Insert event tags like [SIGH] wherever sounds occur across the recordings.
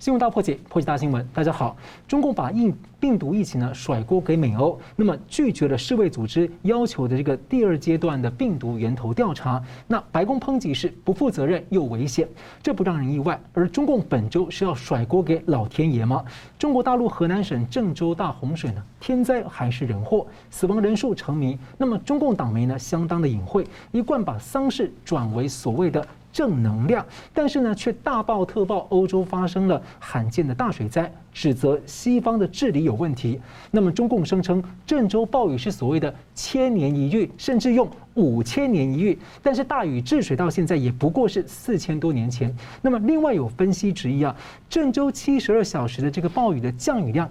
新闻大破解，破解大新闻。大家好，中共把疫病毒疫情呢甩锅给美欧，那么拒绝了世卫组织要求的这个第二阶段的病毒源头调查。那白宫抨击是不负责任又危险，这不让人意外。而中共本周是要甩锅给老天爷吗？中国大陆河南省郑州大洪水呢，天灾还是人祸？死亡人数成谜。那么中共党媒呢，相当的隐晦，一贯把丧事转为所谓的。正能量，但是呢，却大爆特爆欧洲发生了罕见的大水灾，指责西方的治理有问题。那么中共声称郑州暴雨是所谓的千年一遇，甚至用五千年一遇。但是大禹治水到现在也不过是四千多年前。那么另外有分析质疑啊，郑州七十二小时的这个暴雨的降雨量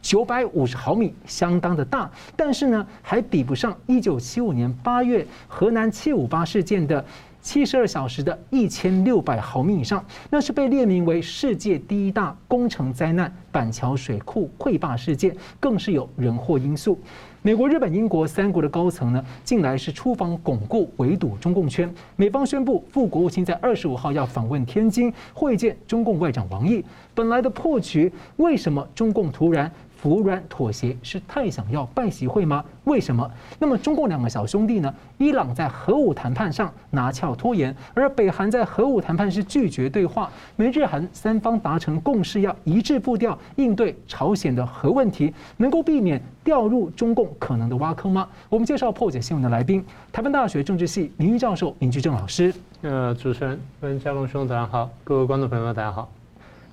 九百五十毫米，相当的大，但是呢，还比不上一九七五年八月河南七五八事件的。七十二小时的一千六百毫米以上，那是被列名为世界第一大工程灾难——板桥水库溃坝事件，更是有人祸因素。美国、日本、英国三国的高层呢，近来是出访巩固围堵中共圈。美方宣布，副国务卿在二十五号要访问天津，会见中共外长王毅。本来的破局，为什么中共突然？服软妥协是太想要拜习会吗？为什么？那么中共两个小兄弟呢？伊朗在核武谈判上拿翘拖延，而北韩在核武谈判是拒绝对话。美日韩三方达成共识，要一致步调应对朝鲜的核问题，能够避免掉入中共可能的挖坑吗？我们介绍破解新闻的来宾：台湾大学政治系名誉教授林居正老师。呃，主持人跟佳龙兄大家好，各位观众朋友们大家好。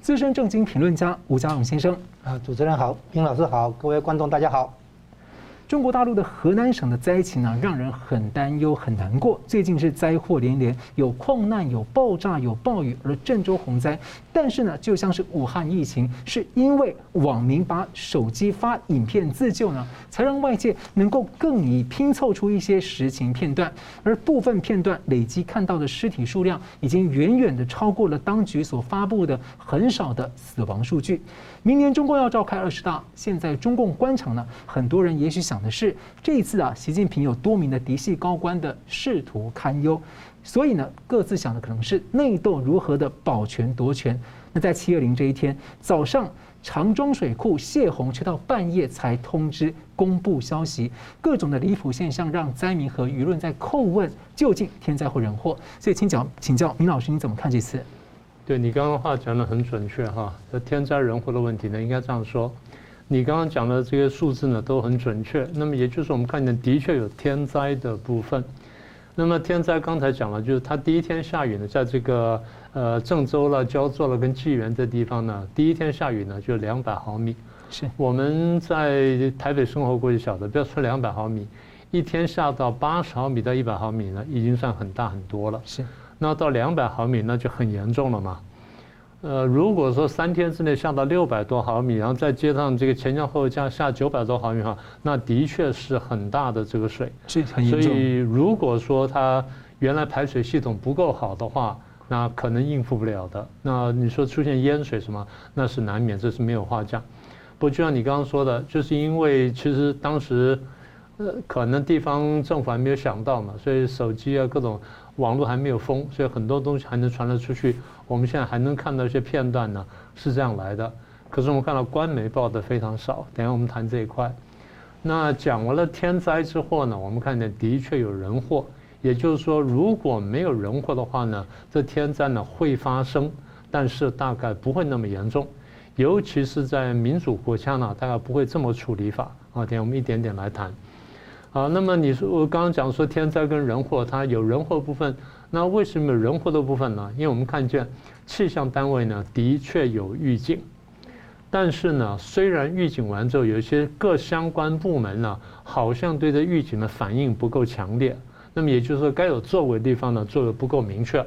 资深政经评论家吴家荣先生，啊，主持人好，丁老师好，各位观众大家好。中国大陆的河南省的灾情呢，让人很担忧、很难过。最近是灾祸连连，有矿难、有爆炸、有暴雨，而郑州洪灾。但是呢，就像是武汉疫情，是因为网民把手机发影片自救呢，才让外界能够更以拼凑出一些实情片段。而部分片段累积看到的尸体数量，已经远远的超过了当局所发布的很少的死亡数据。明年中共要召开二十大，现在中共官场呢，很多人也许想的是，这一次啊，习近平有多名的嫡系高官的仕途堪忧，所以呢，各自想的可能是内斗如何的保全夺权。那在七二零这一天早上，长庄水库泄洪，却到半夜才通知公布消息，各种的离谱现象让灾民和舆论在叩问究竟天灾或人祸。所以请教请教明老师，你怎么看这次？对你刚刚话讲得很准确哈，这天灾人祸的问题呢，应该这样说，你刚刚讲的这些数字呢都很准确。那么也就是我们看见的确有天灾的部分。那么天灾刚才讲了，就是它第一天下雨呢，在这个呃郑州了、焦作了跟济源这地方呢，第一天下雨呢就两百毫米。是我们在台北生活过就晓得，不要说两百毫米，一天下到八十毫米到一百毫米呢，已经算很大很多了。是。那到两百毫米，那就很严重了嘛。呃，如果说三天之内下到六百多毫米，然后再接上这个前前后后加下九百多毫米哈，那的确是很大的这个水。是很严重。所以如果说它原来排水系统不够好的话，那可能应付不了的。那你说出现淹水什么，那是难免，这是没有话讲。不就像你刚刚说的，就是因为其实当时呃可能地方政府还没有想到嘛，所以手机啊各种。网络还没有封，所以很多东西还能传得出去。我们现在还能看到一些片段呢，是这样来的。可是我们看到官媒报的非常少。等下我们谈这一块。那讲完了天灾之后呢，我们看见的确有人祸。也就是说，如果没有人祸的话呢，这天灾呢会发生，但是大概不会那么严重。尤其是在民主国家呢，大概不会这么处理法。啊，等下我们一点点来谈。[LAUGHS] 好，那么你说我刚刚讲说天灾跟人祸，它有人祸部分，那为什么有人祸的部分呢？因为我们看见气象单位呢的确有预警，但是呢，虽然预警完之后，有一些各相关部门呢好像对这预警的反应不够强烈，那么也就是说该有作为的地方呢做的不够明确。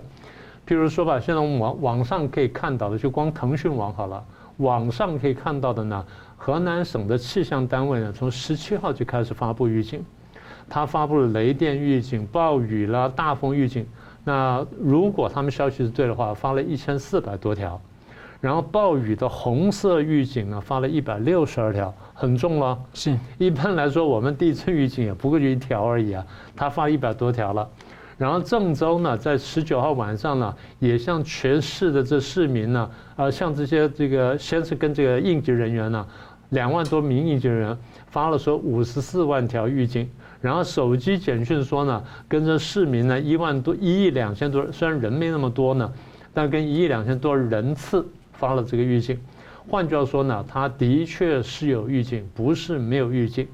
譬如说吧，现在我们网网上可以看到的，就光腾讯网好了，网上可以看到的呢。河南省的气象单位呢，从十七号就开始发布预警，他发布了雷电预警、暴雨啦、大风预警。那如果他们消息是对的话，发了一千四百多条。然后暴雨的红色预警呢，发了一百六十二条，很重了。是，一般来说我们地震预警也不过就一条而已啊，他发一百多条了。然后郑州呢，在十九号晚上呢，也向全市的这市民呢，呃，向这些这个先是跟这个应急人员呢，两万多名应急人员发了说五十四万条预警，然后手机简讯说呢，跟着市民呢一万多一亿两千多，虽然人没那么多呢，但跟一亿两千多人次发了这个预警。换句话说呢，他的确是有预警，不是没有预警。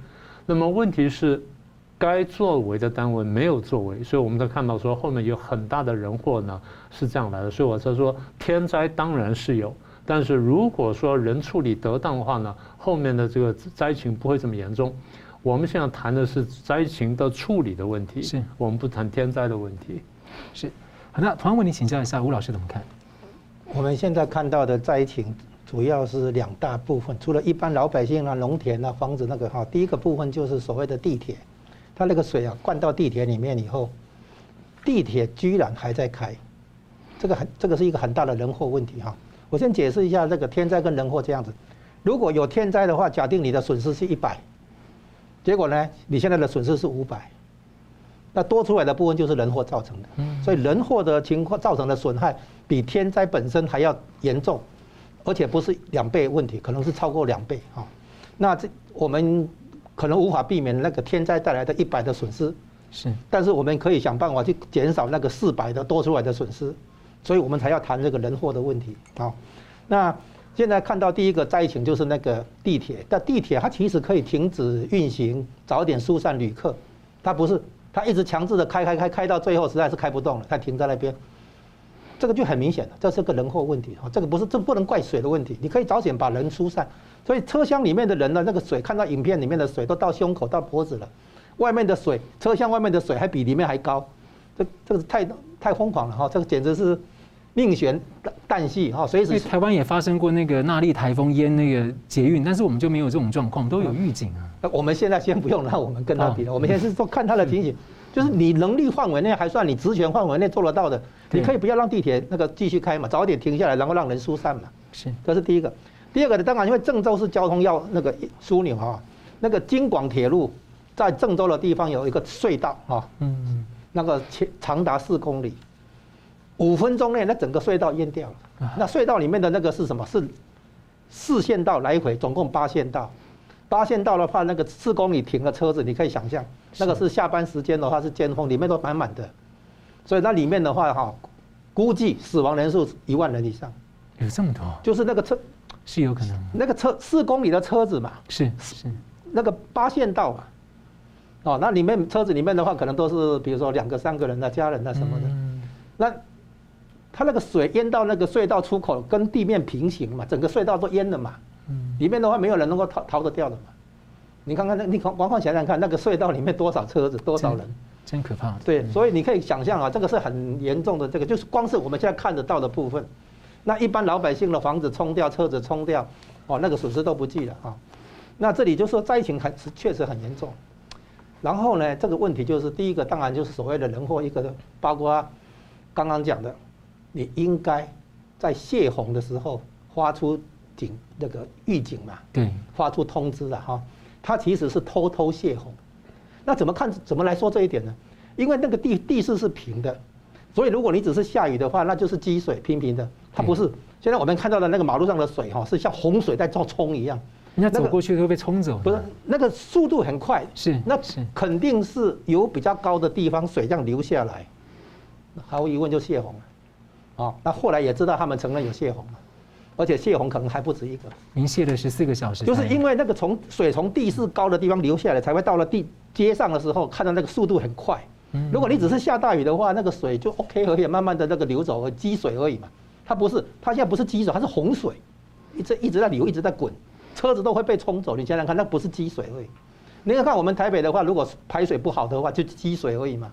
那么问题是。该作为的单位没有作为，所以我们都看到说后面有很大的人祸呢，是这样来的。所以我才说天灾当然是有，但是如果说人处理得当的话呢，后面的这个灾情不会这么严重。我们现在谈的是灾情的处理的问题，是我们不谈天灾的问题。是，好，那同样问题请教一下吴老师怎么看？我们现在看到的灾情主要是两大部分，除了一般老百姓啊、农田啊、房子那个哈，第一个部分就是所谓的地铁。它那个水啊，灌到地铁里面以后，地铁居然还在开，这个很，这个是一个很大的人祸问题哈。我先解释一下这个天灾跟人祸这样子。如果有天灾的话，假定你的损失是一百，结果呢，你现在的损失是五百，那多出来的部分就是人祸造成的。所以人祸的情况造成的损害比天灾本身还要严重，而且不是两倍问题，可能是超过两倍啊。那这我们。可能无法避免那个天灾带来的一百的损失，是，但是我们可以想办法去减少那个四百的多出来的损失，所以我们才要谈这个人祸的问题啊。那现在看到第一个灾情就是那个地铁，但地铁它其实可以停止运行，早点疏散旅客，它不是，它一直强制的开开开开到最后实在是开不动了，它停在那边，这个就很明显了，这是个人祸问题啊。这个不是，这不能怪水的问题，你可以早点把人疏散。所以车厢里面的人呢，那个水看到影片里面的水都到胸口到脖子了，外面的水，车厢外面的水还比里面还高，这这个是太太疯狂了哈，这个简直是命悬旦夕哈，随时。台湾也发生过那个纳莉台风淹那个捷运，但是我们就没有这种状况，都有预警啊。那我们现在先不用让我们跟他比了，我们现在是说看他的情形，就是你能力范围内还算你职权范围内做得到的，你可以不要让地铁那个继续开嘛，早点停下来，然后让人疏散嘛。是，这是第一个。第二个呢，当然因为郑州是交通要那个枢纽哈，那个京广铁路在郑州的地方有一个隧道哈，嗯，那个长长达四公里，五分钟内那整个隧道淹掉了。那隧道里面的那个是什么？是四线道来回，总共八线道。八线道的话，那个四公里停的车子，你可以想象，那个是下班时间的话是尖峰，里面都满满的。所以那里面的话哈，估计死亡人数一万人以上。有这么多？就是那个车。是有可能，那个车四公里的车子嘛，是是，那个八线道嘛，哦，那里面车子里面的话，可能都是比如说两个三个人的家人啊什么的，那它那个水淹到那个隧道出口，跟地面平行嘛，整个隧道都淹了嘛，里面的话没有人能够逃逃得掉的嘛，你看看那，你往往想想看，那个隧道里面多少车子，多少人，真可怕。对，所以你可以想象啊，这个是很严重的，这个就是光是我们现在看得到的部分。那一般老百姓的房子冲掉，车子冲掉，哦，那个损失都不计了啊。那这里就说灾情还是确实很严重。然后呢，这个问题就是第一个，当然就是所谓的人祸，一个包括刚刚讲的，你应该在泄洪的时候发出警那个预警嘛，对，发出通知了哈。它其实是偷偷泄洪。那怎么看？怎么来说这一点呢？因为那个地地势是平的。所以，如果你只是下雨的话，那就是积水平平的，它不是。现在我们看到的那个马路上的水哈，是像洪水在做冲一样，人家走过去都会被冲走。不是，那个速度很快，是，那肯定是有比较高的地方水这样流下来，毫无疑问就泄洪了。啊，那后来也知道他们承认有泄洪嘛，而且泄洪可能还不止一个。您泄了十四个小时，就是因为那个从水从地势高的地方流下来，才会到了地街上的时候，看到那个速度很快。如果你只是下大雨的话，那个水就 OK 而已，慢慢的那个流走和积水而已嘛。它不是，它现在不是积水，它是洪水，一直一直在流，一直在滚，车子都会被冲走。你想想看，那不是积水而已。你看看我们台北的话，如果排水不好的话，就积水而已嘛。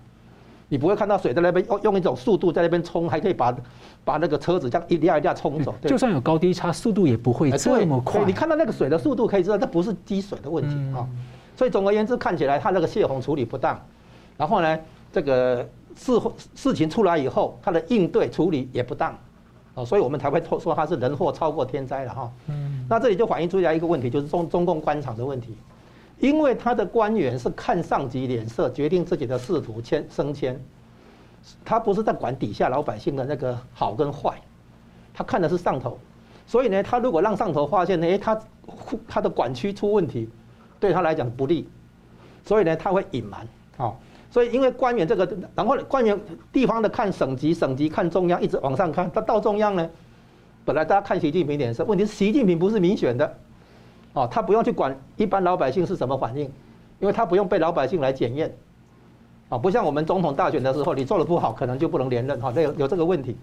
你不会看到水在那边用用一种速度在那边冲，还可以把把那个车子这样一辆一辆冲走。就算有高低差，速度也不会这么快。你看到那个水的速度，可以知道这不是积水的问题啊。所以总而言之，看起来它那个泄洪处理不当，然后呢？这个事事情出来以后，他的应对处理也不当，哦，所以我们才会说他是人祸超过天灾了哈。嗯，那这里就反映出来一个问题，就是中中共官场的问题，因为他的官员是看上级脸色决定自己的仕途迁升迁，他不是在管底下老百姓的那个好跟坏，他看的是上头。所以呢，他如果让上头发现呢，诶，他他的管区出问题，对他来讲不利，所以呢，他会隐瞒。哦，所以因为官员这个，然后官员地方的看省级，省级看中央，一直往上看，他到中央呢，本来大家看习近平脸色，问题是习近平不是民选的，哦，他不用去管一般老百姓是什么反应，因为他不用被老百姓来检验，啊，不像我们总统大选的时候，你做的不好，可能就不能连任，哈，有有这个问题，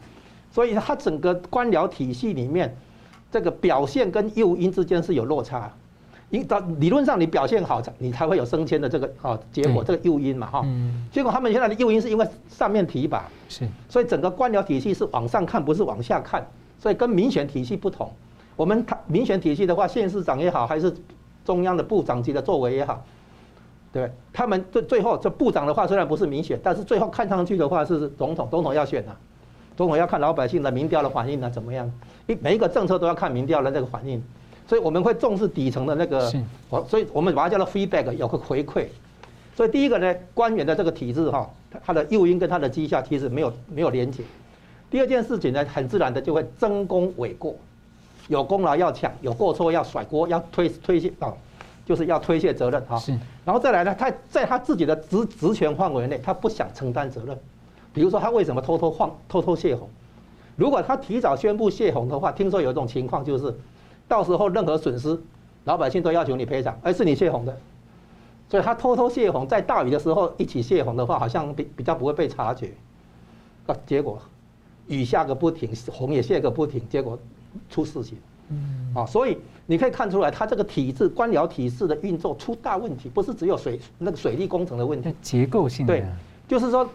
所以他整个官僚体系里面。这个表现跟诱因之间是有落差，因到理论上你表现好，你才会有升迁的这个啊结果，这个诱因嘛哈。结果他们现在的诱因是因为上面提拔，是，所以整个官僚体系是往上看，不是往下看，所以跟民选体系不同。我们谈民选体系的话，县市长也好，还是中央的部长级的作为也好，对，他们最最后这部长的话虽然不是民选，但是最后看上去的话是总统，总统要选的。总统要看老百姓的民调的反应啊，怎么样？一每一个政策都要看民调的那个反应，所以我们会重视底层的那个，所以我们把它叫做 feedback，有个回馈。所以第一个呢，官员的这个体制哈，他的诱因跟他的绩效其实没有没有连结。第二件事情呢，很自然的就会争功诿过，有功劳要抢，有过错要甩锅，要推推卸啊，就是要推卸责任哈。然后再来呢，他在他自己的职职权范围内，他不想承担责任。比如说他为什么偷偷放、偷偷泄洪？如果他提早宣布泄洪的话，听说有一种情况就是，到时候任何损失，老百姓都要求你赔偿，而是你泄洪的。所以他偷偷泄洪，在大雨的时候一起泄洪的话，好像比比较不会被察觉。啊，结果雨下个不停，洪也泄个不停，结果出事情。嗯。啊，所以你可以看出来，他这个体制、官僚体制的运作出大问题，不是只有水那个水利工程的问题，结构性的。对，就是说。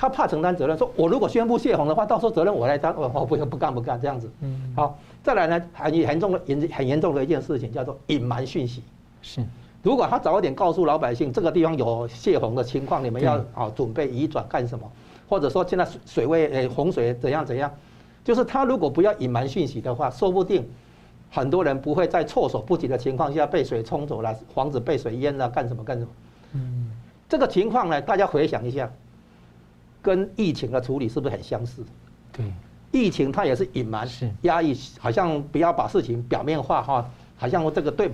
他怕承担责任，说我如果宣布泄洪的话，到时候责任我来担，我我不不干不干这样子。嗯，好，再来呢，很严重的严很严重的一件事情叫做隐瞒讯息。是，如果他早一点告诉老百姓这个地方有泄洪的情况，你们要啊准备移转干什么？或者说现在水位呃洪水怎样怎样？就是他如果不要隐瞒讯息的话，说不定很多人不会在措手不及的情况下被水冲走了，房子被水淹了，干什么干什么？嗯，这个情况呢，大家回想一下。跟疫情的处理是不是很相似？对，疫情它也是隐瞒、压抑，好像不要把事情表面化哈，好像这个对，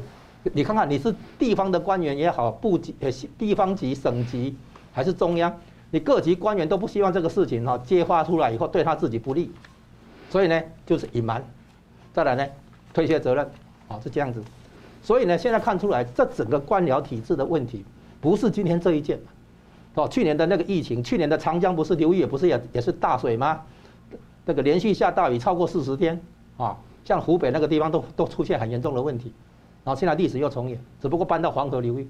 你看看你是地方的官员也好，部级呃地方级、省级还是中央，你各级官员都不希望这个事情哈揭发出来以后对他自己不利，所以呢就是隐瞒，再来呢推卸责任，啊是这样子，所以呢现在看出来这整个官僚体制的问题，不是今天这一件。哦，去年的那个疫情，去年的长江不是流域也不是也也是大水吗？那个连续下大雨超过四十天，啊，像湖北那个地方都都出现很严重的问题，然后现在历史又重演，只不过搬到黄河流域，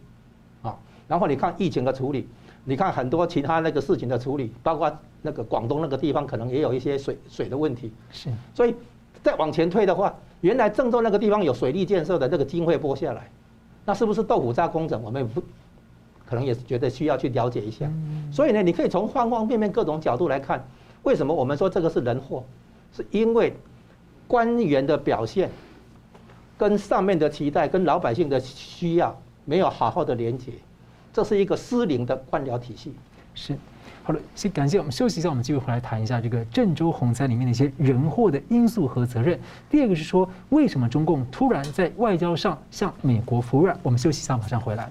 啊，然后你看疫情的处理，你看很多其他那个事情的处理，包括那个广东那个地方可能也有一些水水的问题，是，所以再往前推的话，原来郑州那个地方有水利建设的那个经费拨下来，那是不是豆腐渣工程？我们不。可能也是觉得需要去了解一下，所以呢，你可以从方方面面各种角度来看，为什么我们说这个是人祸？是因为官员的表现跟上面的期待、跟老百姓的需要没有好好的连接，这是一个失灵的官僚体系。是，好了，先感谢我们休息一下，我们继续回来谈一下这个郑州洪灾里面的一些人祸的因素和责任。第二个是说，为什么中共突然在外交上向美国服软？我们休息一下，马上回来。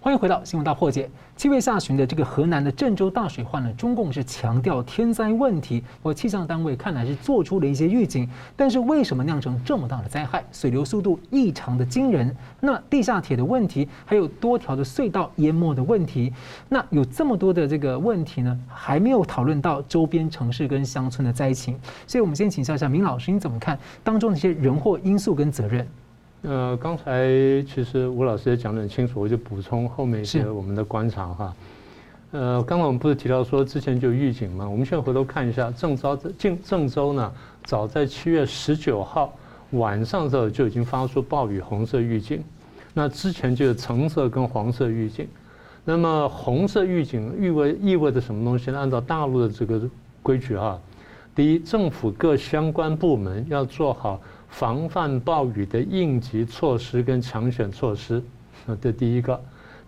欢迎回到新闻大破解。七月下旬的这个河南的郑州大水患呢，中共是强调天灾问题，或气象单位看来是做出了一些预警，但是为什么酿成这么大的灾害？水流速度异常的惊人，那地下铁的问题，还有多条的隧道淹没的问题，那有这么多的这个问题呢，还没有讨论到周边城市跟乡村的灾情，所以我们先请教一下明老师，你怎么看当中的一些人祸因素跟责任？呃，刚才其实吴老师也讲得很清楚，我就补充后面一些我们的观察哈。呃，刚刚我们不是提到说之前就有预警嘛？我们现在回头看一下郑州，郑郑州呢，早在七月十九号晚上的时候就已经发出暴雨红色预警，那之前就有橙色跟黄色预警。那么红色预警意味意味着什么东西呢？按照大陆的这个规矩哈，第一，政府各相关部门要做好。防范暴雨的应急措施跟抢险措施，这第一个。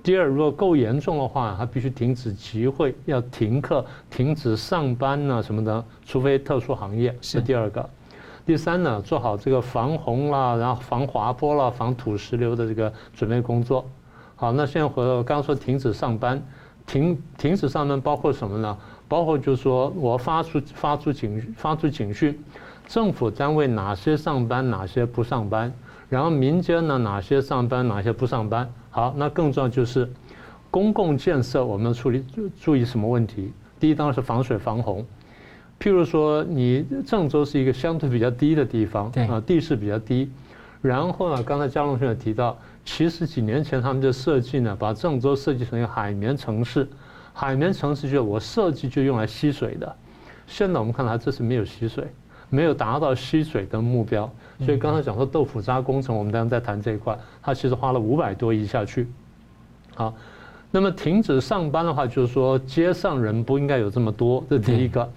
第二，如果够严重的话，他必须停止集会，要停课、停止上班呐、啊、什么的，除非特殊行业。是第二个。第三呢，做好这个防洪啦，然后防滑坡啦、防土石流的这个准备工作。好，那现在回到我刚刚说停止上班，停停止上班包括什么呢？包括就是说我发出发出警发出警讯，政府单位哪些上班，哪些不上班，然后民间呢哪些上班，哪些不上班。好，那更重要就是公共建设，我们要处理注意什么问题？第一当然是防水防洪。譬如说，你郑州是一个相对比较低的地方，啊，地势比较低。然后呢，刚才佳龙兄也提到，其实几年前他们就设计呢，把郑州设计成一个海绵城市。海绵城市就我设计就用来吸水的。现在我们看来，这是没有吸水，没有达到吸水的目标。所以刚才讲说豆腐渣工程，我们当然在谈这一块，它其实花了五百多亿下去。好，那么停止上班的话，就是说街上人不应该有这么多，这是第一个。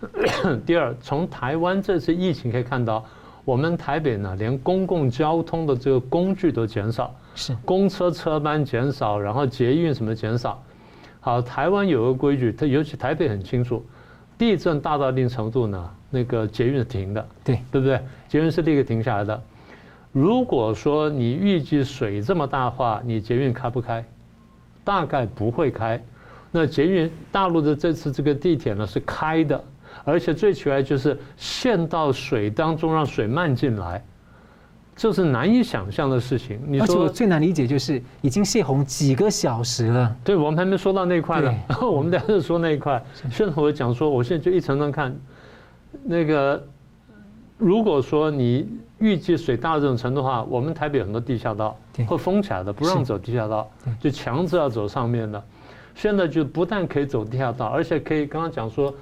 [COUGHS] 第二，从台湾这次疫情可以看到，我们台北呢，连公共交通的这个工具都减少，是公车车班减少，然后捷运什么减少。好，台湾有个规矩，它尤其台北很清楚，地震大到一定程度呢。那个捷运是停的，对对不对？捷运是立刻停下来的。如果说你预计水这么大的话，你捷运开不开？大概不会开。那捷运大陆的这次这个地铁呢是开的，而且最奇怪就是陷到水当中，让水漫进来，这是难以想象的事情。你说，而且我最难理解就是已经泄洪几个小时了。对，我们还没说到那块呢，[LAUGHS] 我们等下就说那一块。现在我讲说，我现在就一层层看。那个，如果说你预计水大的这种程度的话，我们台北有很多地下道会封起来的，不让走地下道，就强制要走上面的。现在就不但可以走地下道，而且可以刚刚讲说，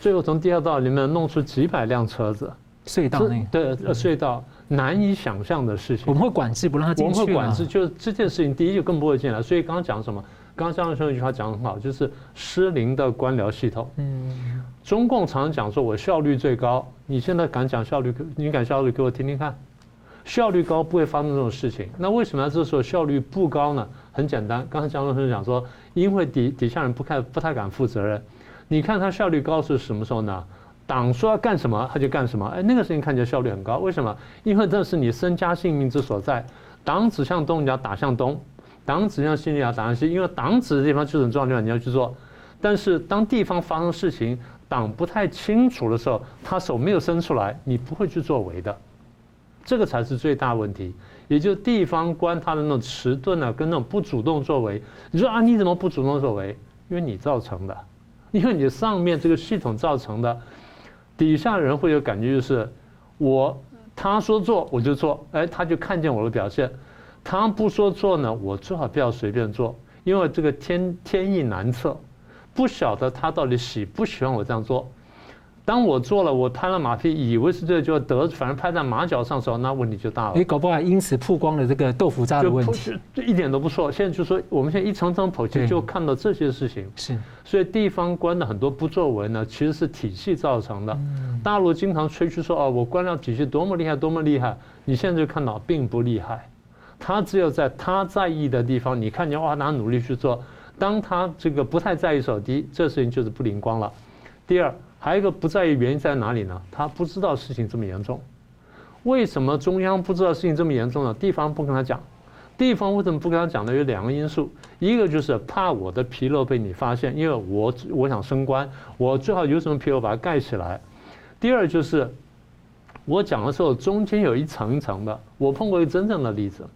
最后从地下道里面弄出几百辆车子，隧道那个对隧道难以想象的事情。我们会管制不让他进去。我们会管制，就这件事情，第一就更不会进来。所以刚刚讲什么？刚刚张教授一句话讲得很好，就是失灵的官僚系统。嗯。中共常常讲说，我效率最高。你现在敢讲效率？你敢效率给我听听看？效率高不会发生这种事情。那为什么这时候效率不高呢？很简单，刚才江老师讲说，因为底底下人不太不太敢负责任。你看他效率高是什么时候呢？党说要干什么他就干什么。哎，那个事情看起来效率很高，为什么？因为这是你身家性命之所在。党指向东，你要打向东；党指向西，你要打向西。因为党指的地方就是很重要的地方，你要去做。但是当地方发生事情，党不太清楚的时候，他手没有伸出来，你不会去作为的，这个才是最大问题。也就是地方官他的那种迟钝啊，跟那种不主动作为。你说啊，你怎么不主动作为？因为你造成的，因为你上面这个系统造成的，底下人会有感觉，就是我他说做我就做，哎，他就看见我的表现。他不说做呢，我最好不要随便做，因为这个天天意难测。不晓得他到底喜不喜欢我这样做。当我做了，我拍了马屁，以为是这个就得，反正拍在马脚上的时候，那问题就大了。你搞不好因此曝光了这个豆腐渣的问题，就一点都不错。现在就说，我们现在一层层剖析，就看到这些事情。是，所以地方官的很多不作为呢，其实是体系造成的。嗯大陆经常吹嘘说，哦，我官僚体系多么厉害，多么厉害。你现在就看到并不厉害，他只有在他在意的地方，你看见哇，他努力去做。当他这个不太在意手机，这事情就是不灵光了。第二，还有一个不在意原因在哪里呢？他不知道事情这么严重。为什么中央不知道事情这么严重呢？地方不跟他讲。地方为什么不跟他讲呢？有两个因素，一个就是怕我的纰漏被你发现，因为我我想升官，我最好有什么纰漏把它盖起来。第二就是我讲的时候中间有一层一层的。我碰过一个真正的例子，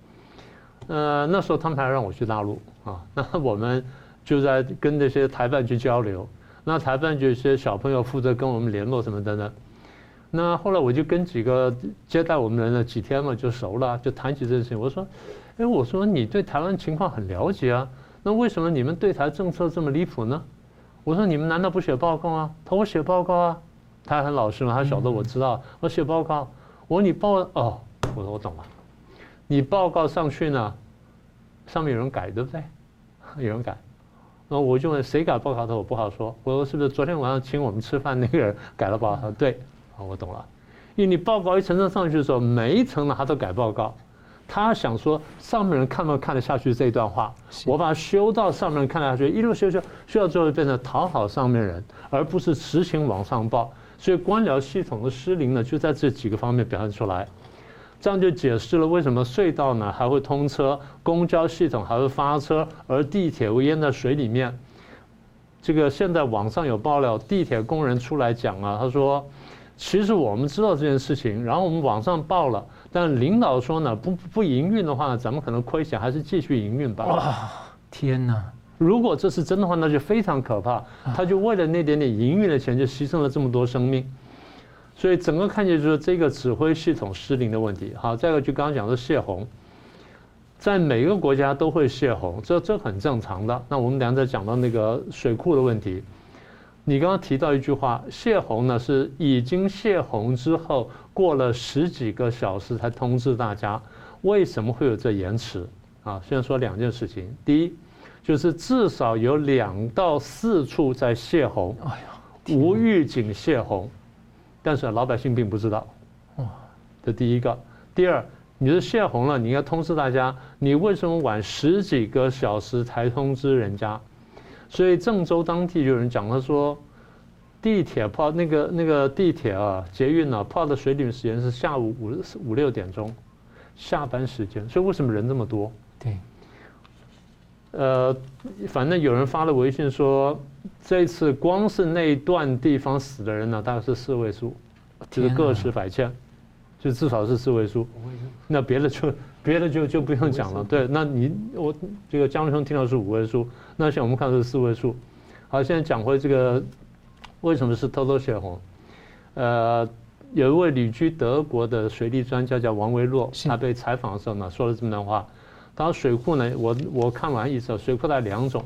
呃，那时候他们还让我去大陆。啊，[LAUGHS] 那我们就在跟这些台办去交流，那台办就有些小朋友负责跟我们联络什么的呢。那后来我就跟几个接待我们的人呢，几天嘛就熟了，就谈起这件事情。我说，哎，我说你对台湾情况很了解啊，那为什么你们对台政策这么离谱呢？我说你们难道不写报告啊？他说我写报告啊，他很老实嘛，他晓得我知道，我写报告。我说你报哦，我说我懂了，你报告上去呢，上面有人改，对不对？[LAUGHS] 有人改，那我就问谁改报告的？我不好说。我说是不是昨天晚上请我们吃饭那个人改了报告？他说对，好，我懂了。因为你报告一层层上去的时候，每一层呢他都改报告，他想说上面人看不看得下去这一段话，我把它修到上面人看得下去，一路修修修到最后变成讨好上面人，而不是实情往上报。所以官僚系统的失灵呢，就在这几个方面表现出来。这样就解释了为什么隧道呢还会通车，公交系统还会发车，而地铁会淹在水里面。这个现在网上有爆料，地铁工人出来讲啊，他说，其实我们知道这件事情，然后我们网上报了，但领导说呢，不不营运的话，咱们可能亏钱，还是继续营运吧。哇，天哪！如果这是真的话，那就非常可怕。他就为了那点点营运的钱，就牺牲了这么多生命。所以整个看起来就是这个指挥系统失灵的问题。好，再一个就刚刚讲的泄洪，在每个国家都会泄洪，这这很正常的。那我们等下再讲到那个水库的问题。你刚刚提到一句话，泄洪呢是已经泄洪之后，过了十几个小时才通知大家，为什么会有这延迟？啊，现在说两件事情，第一就是至少有两到四处在泄洪，哎呀，无预警泄洪。但是老百姓并不知道，哇，这第一个。第二，你是泄洪了，你应该通知大家，你为什么晚十几个小时才通知人家？所以郑州当地就有人讲他说，地铁泡那个那个地铁啊，捷运啊，泡的水里面时间是下午五五六点钟，下班时间。所以为什么人这么多？对。呃，反正有人发了微信说，这次光是那一段地方死的人呢，大概是四位数，就是个十百千，就至少是四位数。那别的就别的就就不用讲了。对，那你我这个江兄听到是五位数，那像我们看到是四位数。好，现在讲回这个为什么是偷偷泄洪？呃，有一位旅居德国的水利专家叫王维洛，他被采访的时候呢，说了这么段话。当然，水库呢，我我看完意思，水库带两种，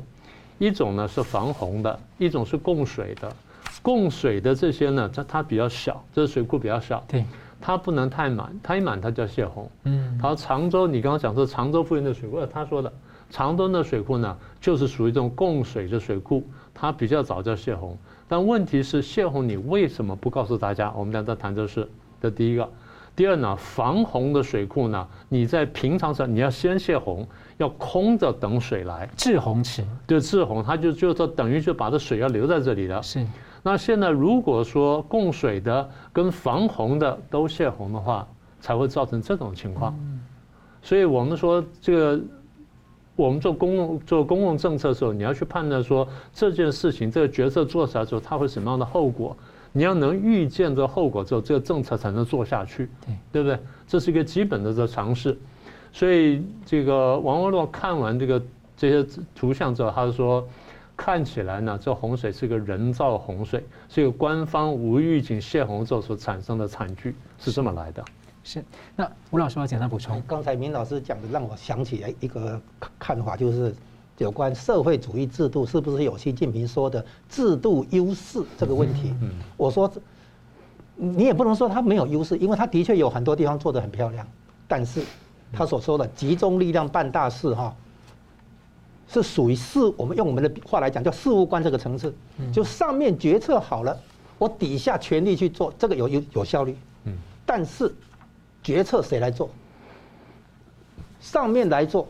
一种呢是防洪的，一种是供水的。供水的这些呢，它它比较小，这水库比较小，对，它不能太满，太满它叫泄洪。嗯，然后常州，你刚刚讲说常州附近的水库，他说的常州的水库呢，就是属于这种供水的水库，它比较早叫泄洪。但问题是泄洪，你为什么不告诉大家？我们俩在谈这事这第一个。第二呢，防洪的水库呢，你在平常时候你要先泄洪，要空着等水来滞洪池，对，滞洪，它就就说等于就把这水要留在这里了。是。那现在如果说供水的跟防洪的都泄洪的话，才会造成这种情况。所以我们说这个，我们做公共做公共政策的时候，你要去判断说这件事情这个决策做出来之后，它会什么样的后果。你要能预见这个后果之后，这个政策才能做下去，对对不对？这是一个基本的这尝试。所以这个王文洛看完这个这些图像之后，他就说，看起来呢，这洪水是个人造洪水，是一个官方无预警泄洪之后所产生的惨剧，是这么来的。是。那吴老师要简单补充。刚才明老师讲的，让我想起来一个看法，就是。有关社会主义制度是不是有习近平说的制度优势这个问题？嗯我说，你也不能说他没有优势，因为他的确有很多地方做得很漂亮。但是，他所说的集中力量办大事，哈，是属于事。我们用我们的话来讲，叫事务官这个层次。就上面决策好了，我底下全力去做，这个有有有效率。但是，决策谁来做？上面来做。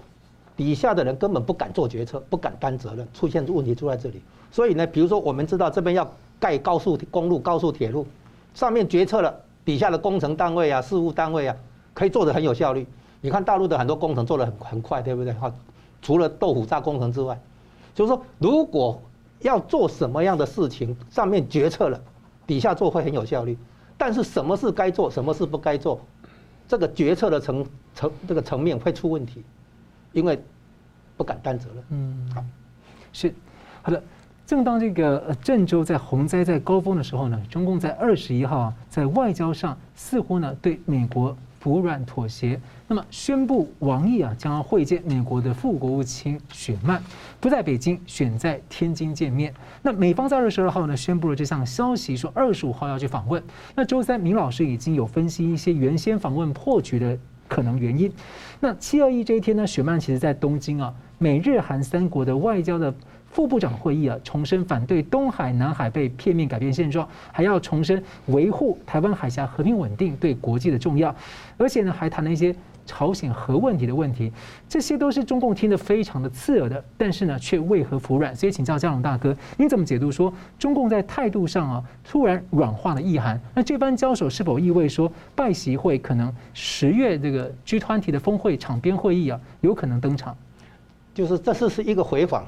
底下的人根本不敢做决策，不敢担责任，出现问题出在这里。所以呢，比如说我们知道这边要盖高速公路、高速铁路，上面决策了，底下的工程单位啊、事务单位啊，可以做得很有效率。你看大陆的很多工程做的很很快，对不对？哈，除了豆腐渣工程之外，就是说如果要做什么样的事情，上面决策了，底下做会很有效率。但是什么事该做，什么事不该做，这个决策的层层这个层面会出问题。因为不敢担责任。嗯，好，是好的。正当这个郑州在洪灾在高峰的时候呢，中共在二十一号啊在外交上似乎呢对美国服软妥协，那么宣布王毅啊将要会见美国的副国务卿雪曼，不在北京，选在天津见面。那美方在二十二号呢宣布了这项消息，说二十五号要去访问。那周三，明老师已经有分析一些原先访问破局的。可能原因，那七二一这一天呢，雪曼其实在东京啊，美日韩三国的外交的副部长会议啊，重申反对东海、南海被片面改变现状，还要重申维护台湾海峡和平稳定对国际的重要，而且呢，还谈了一些朝鲜核问题的问题，这些都是中共听得非常的刺耳的，但是呢，却为何服软？所以请教江龙大哥，你怎么解读说中共在态度上啊突然软化了意涵？那这番交手是否意味说拜习会可能十月这个 G20 的峰会场边会议啊有可能登场？就是这次是一个回访。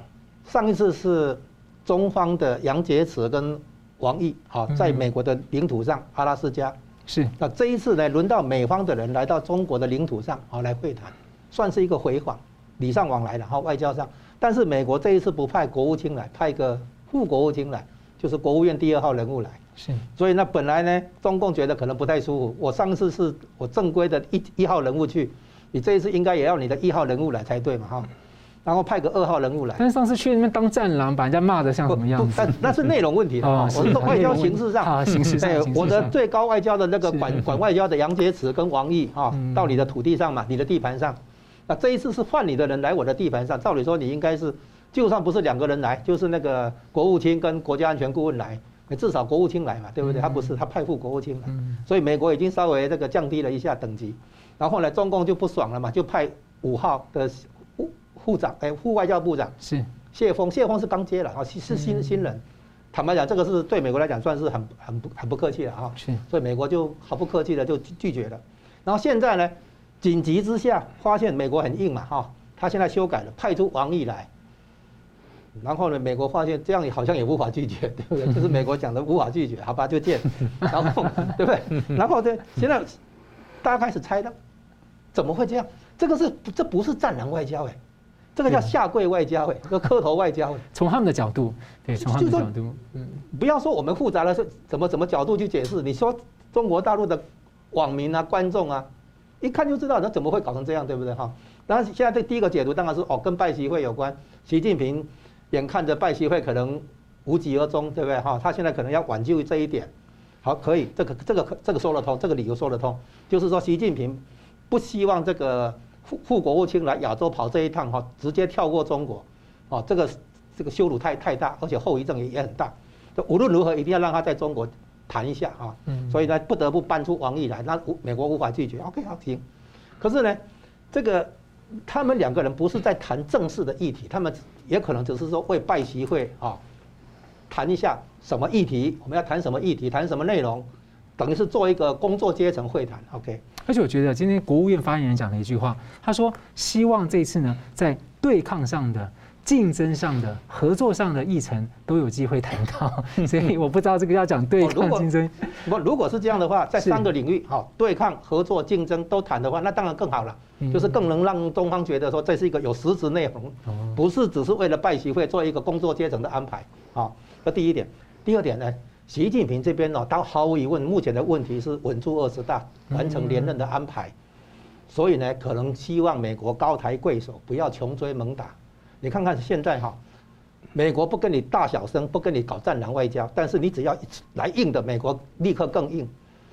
上一次是中方的杨洁篪跟王毅，好，在美国的领土上阿拉斯加是。那这一次呢，轮到美方的人来到中国的领土上，好来会谈，算是一个回访，礼尚往来了，哈外交上。但是美国这一次不派国务卿来，派一个副国务卿来，就是国务院第二号人物来。是。所以那，本来呢，中共觉得可能不太舒服。我上次是我正规的一一号人物去，你这一次应该也要你的一号人物来才对嘛，哈。然后派个二号人物来，但是上次去那边当战狼，把人家骂得像什么样子？但 [LAUGHS] 那是内容问题啊，我是说外交形式上啊，形式上。我的最高外交的那个管管外交的杨洁篪跟王毅啊，到你的土地上嘛，你的地盘上。那这一次是换你的人来我的地盘上，照理说你应该是，就算不是两个人来，就是那个国务卿跟国家安全顾问来，至少国务卿来嘛，对不对？他不是，他派副国务卿来，所以美国已经稍微这个降低了一下等级。然后呢，中共就不爽了嘛，就派五号的。副长，哎，副外交部长是谢峰，谢峰是刚接了啊，是是新新人。坦白讲，这个是对美国来讲算是很很不很不客气了啊。是，所以美国就毫不客气的就拒绝了。然后现在呢，紧急之下发现美国很硬嘛哈，他现在修改了，派出王毅来。然后呢，美国发现这样好像也无法拒绝，对不对？就是美国讲的无法拒绝，好吧，就见。然后对不对？然后呢，现在大家开始猜了，怎么会这样？这个是这不是战狼外交哎。这个叫下跪外交，哎，叫磕头外交。从他们的角度，对，从他们的角度，嗯，不要说我们复杂的是怎么怎么角度去解释。你说中国大陆的网民啊、观众啊，一看就知道，那怎么会搞成这样，对不对哈？当然，现在这第一个解读当然是哦，跟拜习会有关。习近平眼看着拜习会可能无疾而终，对不对哈？他现在可能要挽救这一点。好，可以，这个这个这个说得通，这个理由说得通，就是说习近平不希望这个。副副国务卿来亚洲跑这一趟哈，直接跳过中国，哦，这个这个羞辱太太大，而且后遗症也也很大。就无论如何，一定要让他在中国谈一下啊。嗯。所以呢，不得不搬出王毅来，那美国无法拒绝。OK，好，行。可是呢，这个他们两个人不是在谈正式的议题，他们也可能只是说为拜习会啊谈一下什么议题，我们要谈什么议题，谈什么内容。等于是做一个工作阶层会谈，OK。而且我觉得今天国务院发言人讲了一句话，他说希望这次呢，在对抗上的、竞争上的、合作上的议程都有机会谈到。[LAUGHS] 所以我不知道这个要讲对抗竞争。不，如果是这样的话，在三个领域，好，对抗、合作、竞争都谈的话，那当然更好了，就是更能让中方觉得说这是一个有实质内容，不是只是为了拜习会做一个工作阶层的安排。好，这第一点。第二点呢？习近平这边呢，他毫无疑问，目前的问题是稳住二十大，完成连任的安排，所以呢，可能希望美国高抬贵手，不要穷追猛打。你看看现在哈，美国不跟你大小声，不跟你搞战狼外交，但是你只要来硬的，美国立刻更硬。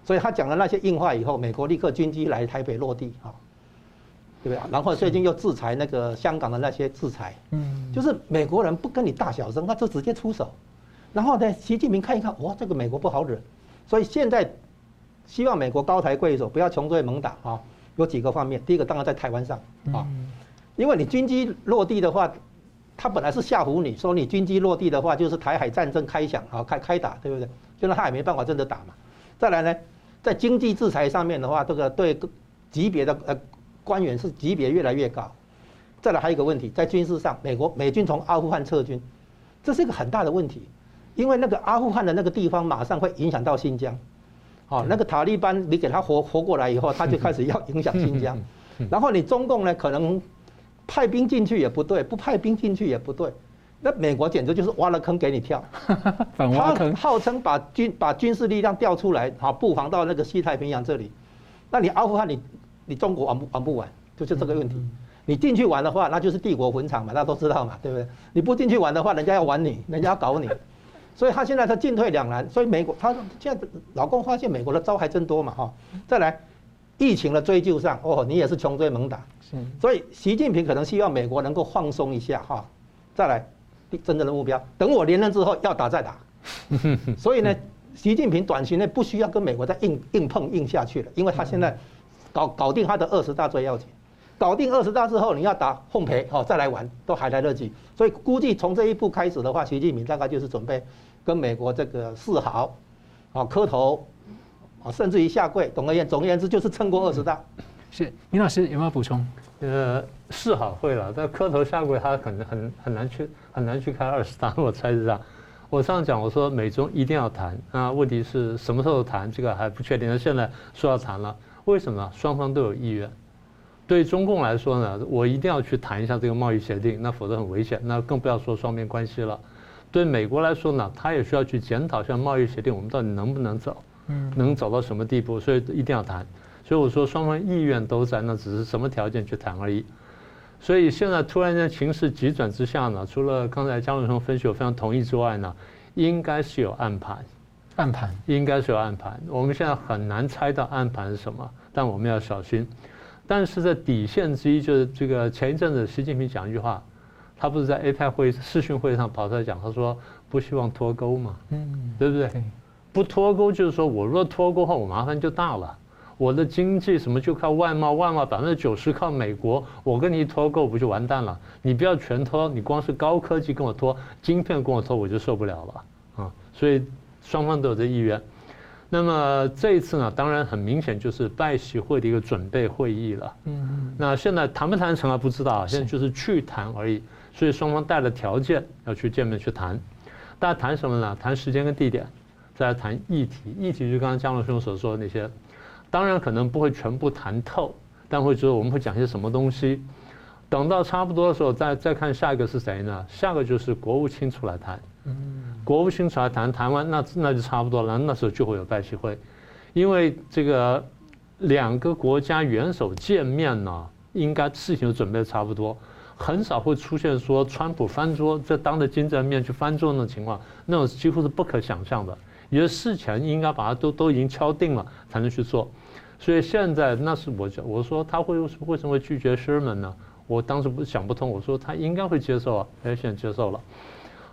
所以他讲了那些硬话以后，美国立刻军机来台北落地哈，对不对？然后最近又制裁那个香港的那些制裁，嗯，就是美国人不跟你大小声，他就直接出手。然后呢，习近平看一看，哇，这个美国不好惹，所以现在希望美国高抬贵手，不要穷追猛打啊。有几个方面，第一个当然在台湾上啊，因为你军机落地的话，他本来是吓唬你说你军机落地的话就是台海战争开响啊，开开打，对不对？就让他也没办法真的打嘛。再来呢，在经济制裁上面的话，这个对级别的呃官员是级别越来越高。再来还有一个问题，在军事上，美国美军从阿富汗撤军，这是一个很大的问题。因为那个阿富汗的那个地方马上会影响到新疆，好，那个塔利班你给他活活过来以后，他就开始要影响新疆，[LAUGHS] 然后你中共呢可能派兵进去也不对，不派兵进去也不对，那美国简直就是挖了坑给你跳，[LAUGHS] 反挖坑，号称把军把军事力量调出来，好布防到那个西太平洋这里，那你阿富汗你你中国玩不玩不完，就是这个问题，你进去玩的话，那就是帝国坟场嘛，大家都知道嘛，对不对？你不进去玩的话，人家要玩你，人家要搞你。所以他现在他进退两难，所以美国他现在老公发现美国的招还真多嘛哈，再来疫情的追究上哦，你也是穷追猛打，是，所以习近平可能希望美国能够放松一下哈，再来真正的目标。等我连任之后要打再打。[LAUGHS] 所以呢，习近平短期内不需要跟美国再硬硬碰硬下去了，因为他现在搞搞定他的二十大最要紧，搞定二十大之后，你要打奉陪好再来玩都还来得及。所以估计从这一步开始的话，习近平大概就是准备跟美国这个示好，啊磕头，啊甚至于下跪。总而言总而言之，就是撑过二十大。是，明老师有没有补充？呃，示好会了，但磕头下跪他可能很很难去很难去开二十大，我猜是这样。我上次讲，我说美中一定要谈，那问题是什么时候谈，这个还不确定。那现在说要谈了，为什么呢？双方都有意愿。对中共来说呢，我一定要去谈一下这个贸易协定，那否则很危险。那更不要说双边关系了。对美国来说呢，他也需要去检讨一下贸易协定，我们到底能不能走，嗯，能走到什么地步？所以一定要谈。所以我说双方意愿都在，那只是什么条件去谈而已。所以现在突然间情势急转直下呢，除了刚才江荣松分析我非常同意之外呢，应该是有暗盘，暗盘应该是有暗盘。我们现在很难猜到暗盘是什么，但我们要小心。但是在底线之一就是这个前一阵子习近平讲一句话，他不是在 APEC 会议视讯会上跑出来讲，他说不希望脱钩嘛，嗯，对不对？不脱钩就是说我若脱钩的话，我麻烦就大了。我的经济什么就靠外贸，外贸百分之九十靠美国，我跟你一脱钩不就完蛋了？你不要全脱，你光是高科技跟我脱，晶片跟我脱，我就受不了了啊！所以双方都有这意愿。那么这一次呢，当然很明显就是拜习会的一个准备会议了。嗯。那现在谈不谈成还不知道，现在就是去谈而已。所以双方带了条件要去见面去谈，大家谈什么呢？谈时间跟地点，再来谈议题。议题就刚刚江龙兄所说的那些。当然可能不会全部谈透，但会说我们会讲些什么东西。等到差不多的时候，再再看下一个是谁呢？下个就是国务卿出来谈。国务卿出来谈，谈完那那就差不多了。那时候就会有拜习会，因为这个两个国家元首见面呢，应该事情都准备的差不多，很少会出现说川普翻桌，这当着金正恩面去翻桌那种情况，那种几乎是不可想象的。也是事前应该把它都都已经敲定了才能去做。所以现在那是我讲，我说他会为什么会拒绝 Sherman 呢？我当时不想不通，我说他应该会接受啊，哎，现在接受了。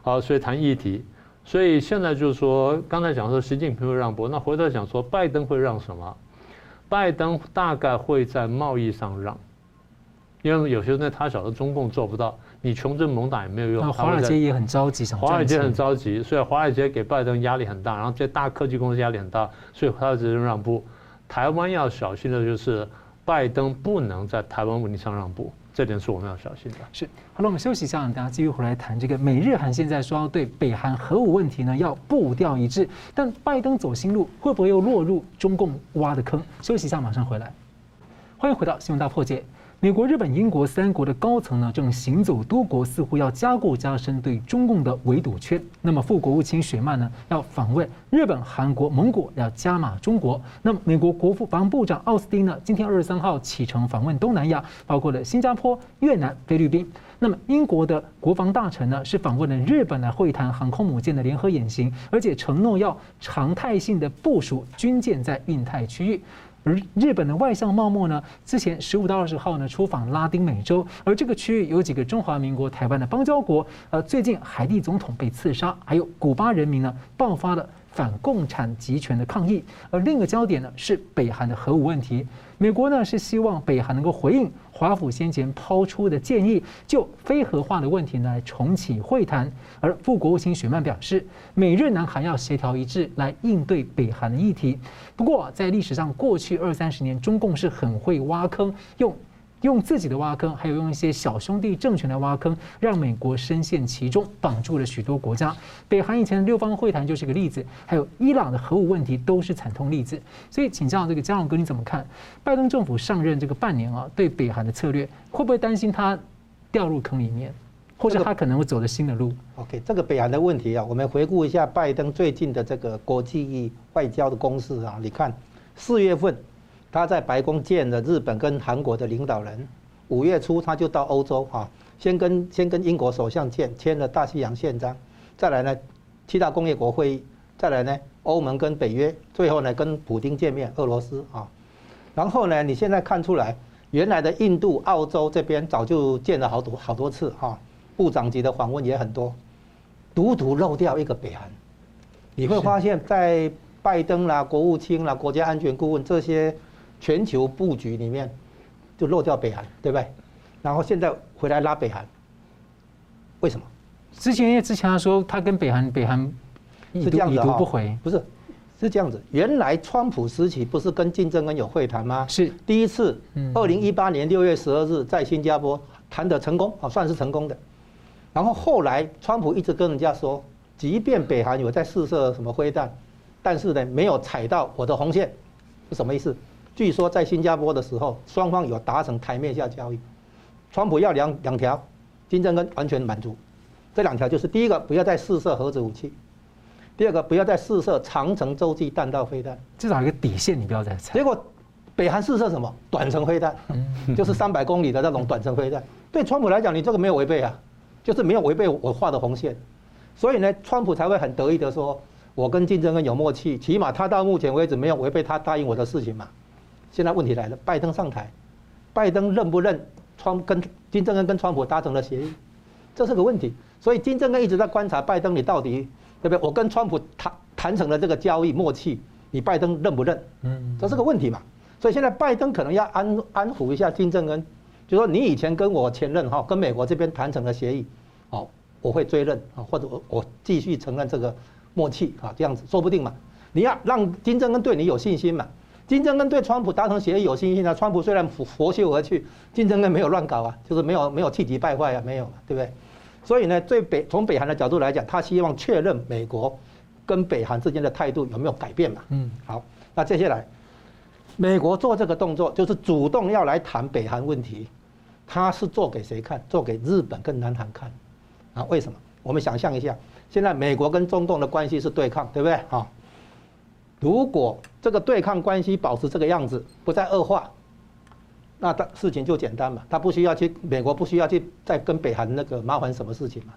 好，所以谈议题，所以现在就是说，刚才讲说习近平会让步，那回头想说拜登会让什么？拜登大概会在贸易上让，因为有些东西他晓得中共做不到，你穷追猛打也没有用。华尔街也很着急，华尔街很着急，所以华尔街给拜登压力很大，然后这些大科技公司压力很大，所以华尔街让步。台湾要小心的就是，拜登不能在台湾问题上让步，这点是我们要小心的。是，好了，我们休息一下，大家继续回来谈这个美日韩现在说要对北韩核武问题呢要步调一致，但拜登走新路会不会又落入中共挖的坑？休息一下，马上回来。欢迎回到新闻大破解。美国、日本、英国三国的高层呢，正行走多国，似乎要加固加深对中共的围堵圈。那么，副国务卿雪曼呢，要访问日本、韩国、蒙古，要加码中国。那么，美国国防部长奥斯汀呢，今天二十三号启程访问东南亚，包括了新加坡、越南、菲律宾。那么，英国的国防大臣呢，是访问了日本来会谈航空母舰的联合演习，而且承诺要常态性的部署军舰在印太区域。而日本的外相茂木呢，之前十五到二十号呢出访拉丁美洲，而这个区域有几个中华民国台湾的邦交国，呃，最近海地总统被刺杀，还有古巴人民呢爆发了反共产集权的抗议，而另一个焦点呢是北韩的核武问题。美国呢是希望北韩能够回应华府先前抛出的建议，就非核化的问题呢重启会谈。而副国务卿雪曼表示，美日南韩要协调一致来应对北韩的议题。不过，在历史上过去二三十年，中共是很会挖坑，用。用自己的挖坑，还有用一些小兄弟政权来挖坑，让美国深陷其中，绑住了许多国家。北韩以前的六方会谈就是个例子，还有伊朗的核武问题都是惨痛例子。所以，请教这个嘉荣哥，你怎么看拜登政府上任这个半年啊，对北韩的策略会不会担心他掉入坑里面，或者他可能会走的新的路？OK，这个北韩的问题啊，我们回顾一下拜登最近的这个国际外交的攻势啊，你看四月份。他在白宫见了日本跟韩国的领导人，五月初他就到欧洲哈，先跟先跟英国首相见，签了大西洋宪章，再来呢七大工业国会议，再来呢欧盟跟北约，最后呢跟普丁见面，俄罗斯啊，然后呢你现在看出来，原来的印度、澳洲这边早就见了好多好多次哈，部长级的访问也很多，独独漏掉一个北韩。你会发现在拜登啦、国务卿啦、国家安全顾问这些全球布局里面，就漏掉北韩，对不对？然后现在回来拉北韩，为什么？之前因为之前他说他跟北韩北韩是这样子已读不回，不是，是这样子。原来川普时期不是跟金正恩有会谈吗？是第一次，二零一八年六月十二日在新加坡谈的成功，啊，算是成功的。然后后来川普一直跟人家说。即便北韩有在试射什么灰弹，但是呢，没有踩到我的红线，是什么意思？据说在新加坡的时候，双方有达成台面下交易，川普要两两条，金正恩完全满足。这两条就是：第一个，不要再试射核子武器；第二个，不要再试射长程洲际弹道飞弹。至少一个底线，你不要再踩。结果，北韩试射什么？短程飞弹，就是三百公里的那种短程飞弹。对川普来讲，你这个没有违背啊，就是没有违背我画的红线。所以呢，川普才会很得意的说：“我跟金正恩有默契，起码他到目前为止没有违背他答应我的事情嘛。”现在问题来了，拜登上台，拜登认不认川跟金正恩跟川普达成了协议？这是个问题。所以金正恩一直在观察拜登，你到底对不对？我跟川普谈谈成了这个交易默契，你拜登认不认？嗯，这是个问题嘛。所以现在拜登可能要安安抚一下金正恩，就说你以前跟我前任哈跟美国这边谈成了协议，好。我会追认啊，或者我我继续承认这个默契啊，这样子说不定嘛。你要让金正恩对你有信心嘛。金正恩对川普达成协议有信心啊。川普虽然拂袖而去，金正恩没有乱搞啊，就是没有没有气急败坏啊，没有，对不对？所以呢，最北从北韩的角度来讲，他希望确认美国跟北韩之间的态度有没有改变嘛。嗯，好，那接下来美国做这个动作，就是主动要来谈北韩问题，他是做给谁看？做给日本跟南韩看。啊，为什么？我们想象一下，现在美国跟中东的关系是对抗，对不对？啊，如果这个对抗关系保持这个样子，不再恶化，那他事情就简单嘛，他不需要去美国不需要去再跟北韩那个麻烦什么事情嘛。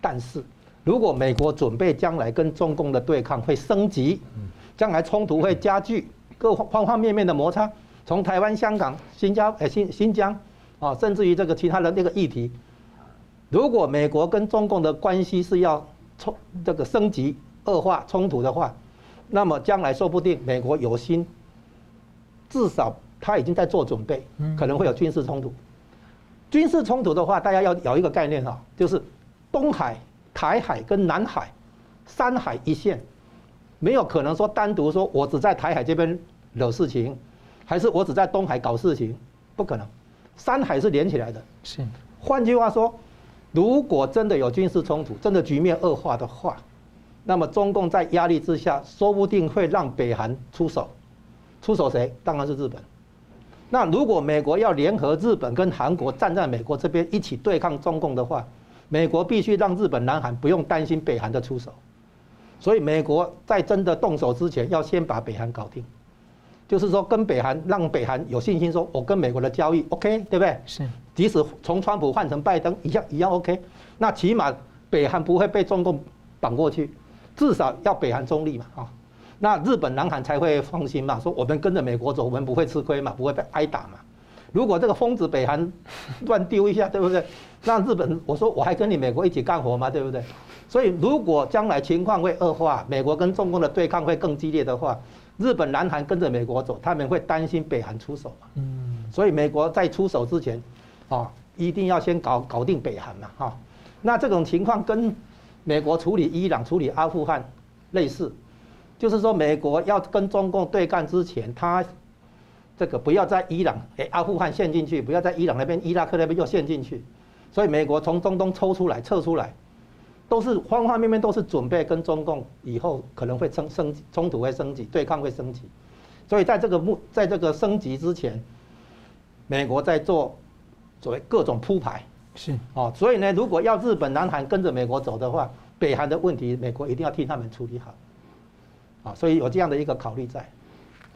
但是如果美国准备将来跟中共的对抗会升级，将来冲突会加剧，各方方面面的摩擦，从台湾、香港、新加呃新新疆啊，甚至于这个其他的那个议题。如果美国跟中共的关系是要冲这个升级恶化冲突的话，那么将来说不定美国有心，至少他已经在做准备，可能会有军事冲突。军事冲突的话，大家要有一个概念哈，就是东海、台海跟南海三海一线，没有可能说单独说我只在台海这边惹事情，还是我只在东海搞事情，不可能，三海是连起来的。是，换句话说。如果真的有军事冲突，真的局面恶化的话，那么中共在压力之下，说不定会让北韩出手。出手谁？当然是日本。那如果美国要联合日本跟韩国站在美国这边一起对抗中共的话，美国必须让日本、南韩不用担心北韩的出手。所以美国在真的动手之前，要先把北韩搞定。就是说，跟北韩让北韩有信心，说我跟美国的交易 OK，对不对？是。即使从川普换成拜登，一样一样 OK。那起码北韩不会被中共绑过去，至少要北韩中立嘛，啊。那日本、南韩才会放心嘛，说我们跟着美国走，我们不会吃亏嘛，不会被挨打嘛。如果这个疯子北韩乱丢一下，对不对？那日本我说我还跟你美国一起干活吗？对不对？所以如果将来情况会恶化，美国跟中共的对抗会更激烈的话。日本、南韩跟着美国走，他们会担心北韩出手嘛？嗯，所以美国在出手之前，啊，一定要先搞搞定北韩嘛，哈。那这种情况跟美国处理伊朗、处理阿富汗类似，就是说美国要跟中共对干之前，他这个不要在伊朗、诶阿富汗陷进去，不要在伊朗那边、伊拉克那边又陷进去，所以美国从中东抽出来、撤出来。都是方方面面都是准备跟中共以后可能会升升冲突会升级，对抗会升级，所以在这个目在这个升级之前，美国在做所谓各种铺排是。哦，所以呢，如果要日本、南韩跟着美国走的话，北韩的问题美国一定要替他们处理好，啊，所以有这样的一个考虑在，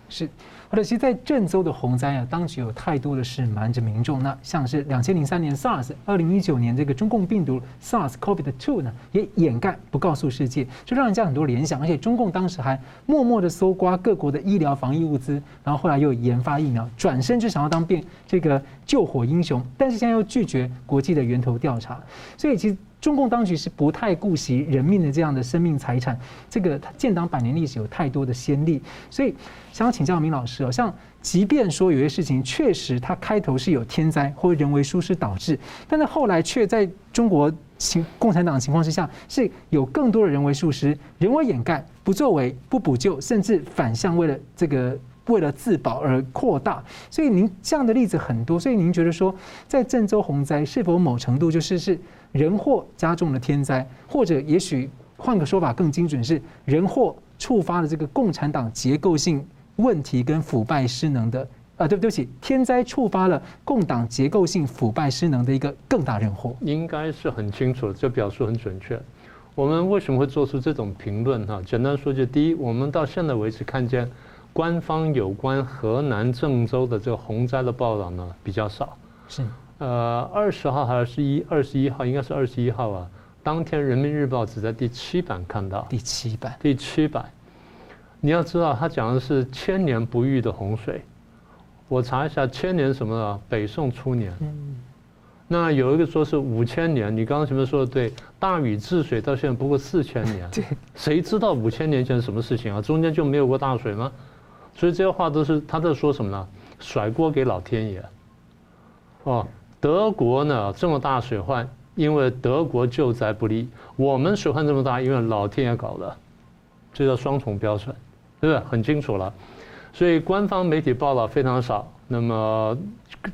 是。或者其实，在郑州的洪灾啊，当局有太多的事瞒着民众。那像是两千零三年 SARS，二零一九年这个中共病毒 SARS-CoV-2 呢，也掩盖不告诉世界，就让人家很多联想。而且中共当时还默默的搜刮各国的医疗防疫物资，然后后来又研发疫苗，转身就想要当变这个救火英雄。但是现在又拒绝国际的源头调查，所以其实中共当局是不太顾惜人命的这样的生命财产，这个建党百年历史有太多的先例，所以想要请教明老师哦，像即便说有些事情确实它开头是有天灾或人为疏失导致，但是后来却在中国情共产党的情况之下是有更多的人为疏失、人为掩盖、不作为、不补救，甚至反向为了这个。为了自保而扩大，所以您这样的例子很多，所以您觉得说，在郑州洪灾是否某程度就是是人祸加重了天灾，或者也许换个说法更精准是人祸触发了这个共产党结构性问题跟腐败失能的啊？对不对不起，天灾触发了共党结构性腐败失能的一个更大人祸，应该是很清楚，这表述很准确。我们为什么会做出这种评论？哈，简单说就第一，我们到现在为止看见。官方有关河南郑州的这个洪灾的报道呢，比较少。是，呃，二十号还是一二十一号？应该是二十一号啊。当天《人民日报》只在第七版看到。第七版。第七版。你要知道，他讲的是千年不遇的洪水。我查一下，千年什么啊？北宋初年。嗯。那有一个说是五千年，你刚刚前面说的对，大禹治水到现在不过四千年。[LAUGHS] 对。谁知道五千年前什么事情啊？中间就没有过大水吗？所以这些话都是他在说什么呢？甩锅给老天爷。哦，德国呢这么大水患，因为德国救灾不力；我们水患这么大，因为老天爷搞的，这叫双重标准，对不对？很清楚了。所以官方媒体报道非常少。那么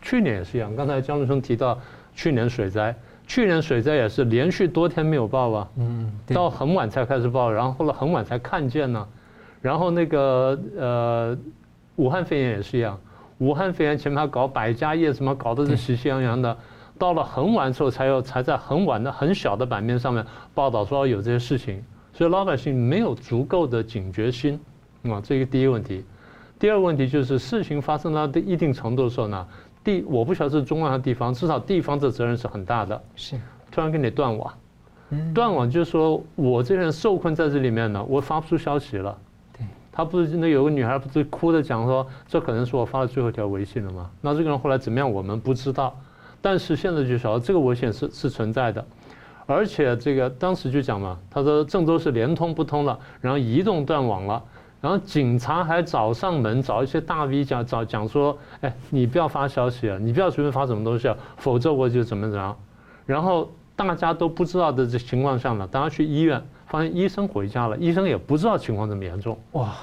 去年也是一样，刚才江路生提到去年水灾，去年水灾也是连续多天没有报啊，嗯，到很晚才开始报，然后后来很晚才看见呢。然后那个呃，武汉肺炎也是一样，武汉肺炎前面还搞百家业什么，搞得是喜气洋洋的，到了很晚时候才有才在很晚的很小的版面上面报道说有这些事情，所以老百姓没有足够的警觉心。啊，这个第一个问题。第二个问题就是事情发生到一定程度的时候呢，地我不晓得是中央还是地方，至少地方的责任是很大的。是，突然给你断网，断网就是说我这人受困在这里面呢，我发不出消息了。他不是那有个女孩不是哭着讲说，这可能是我发的最后一条微信了吗？那这个人后来怎么样？我们不知道。但是现在就晓得这个危险是是存在的，而且这个当时就讲嘛，他说郑州是连通不通了，然后移动断网了，然后警察还找上门找一些大 V 讲找讲说，哎，你不要发消息啊，你不要随便发什么东西啊，否则我就怎么怎么样。然后大家都不知道的这情况下呢，大家去医院。发现医生回家了，医生也不知道情况这么严重哇，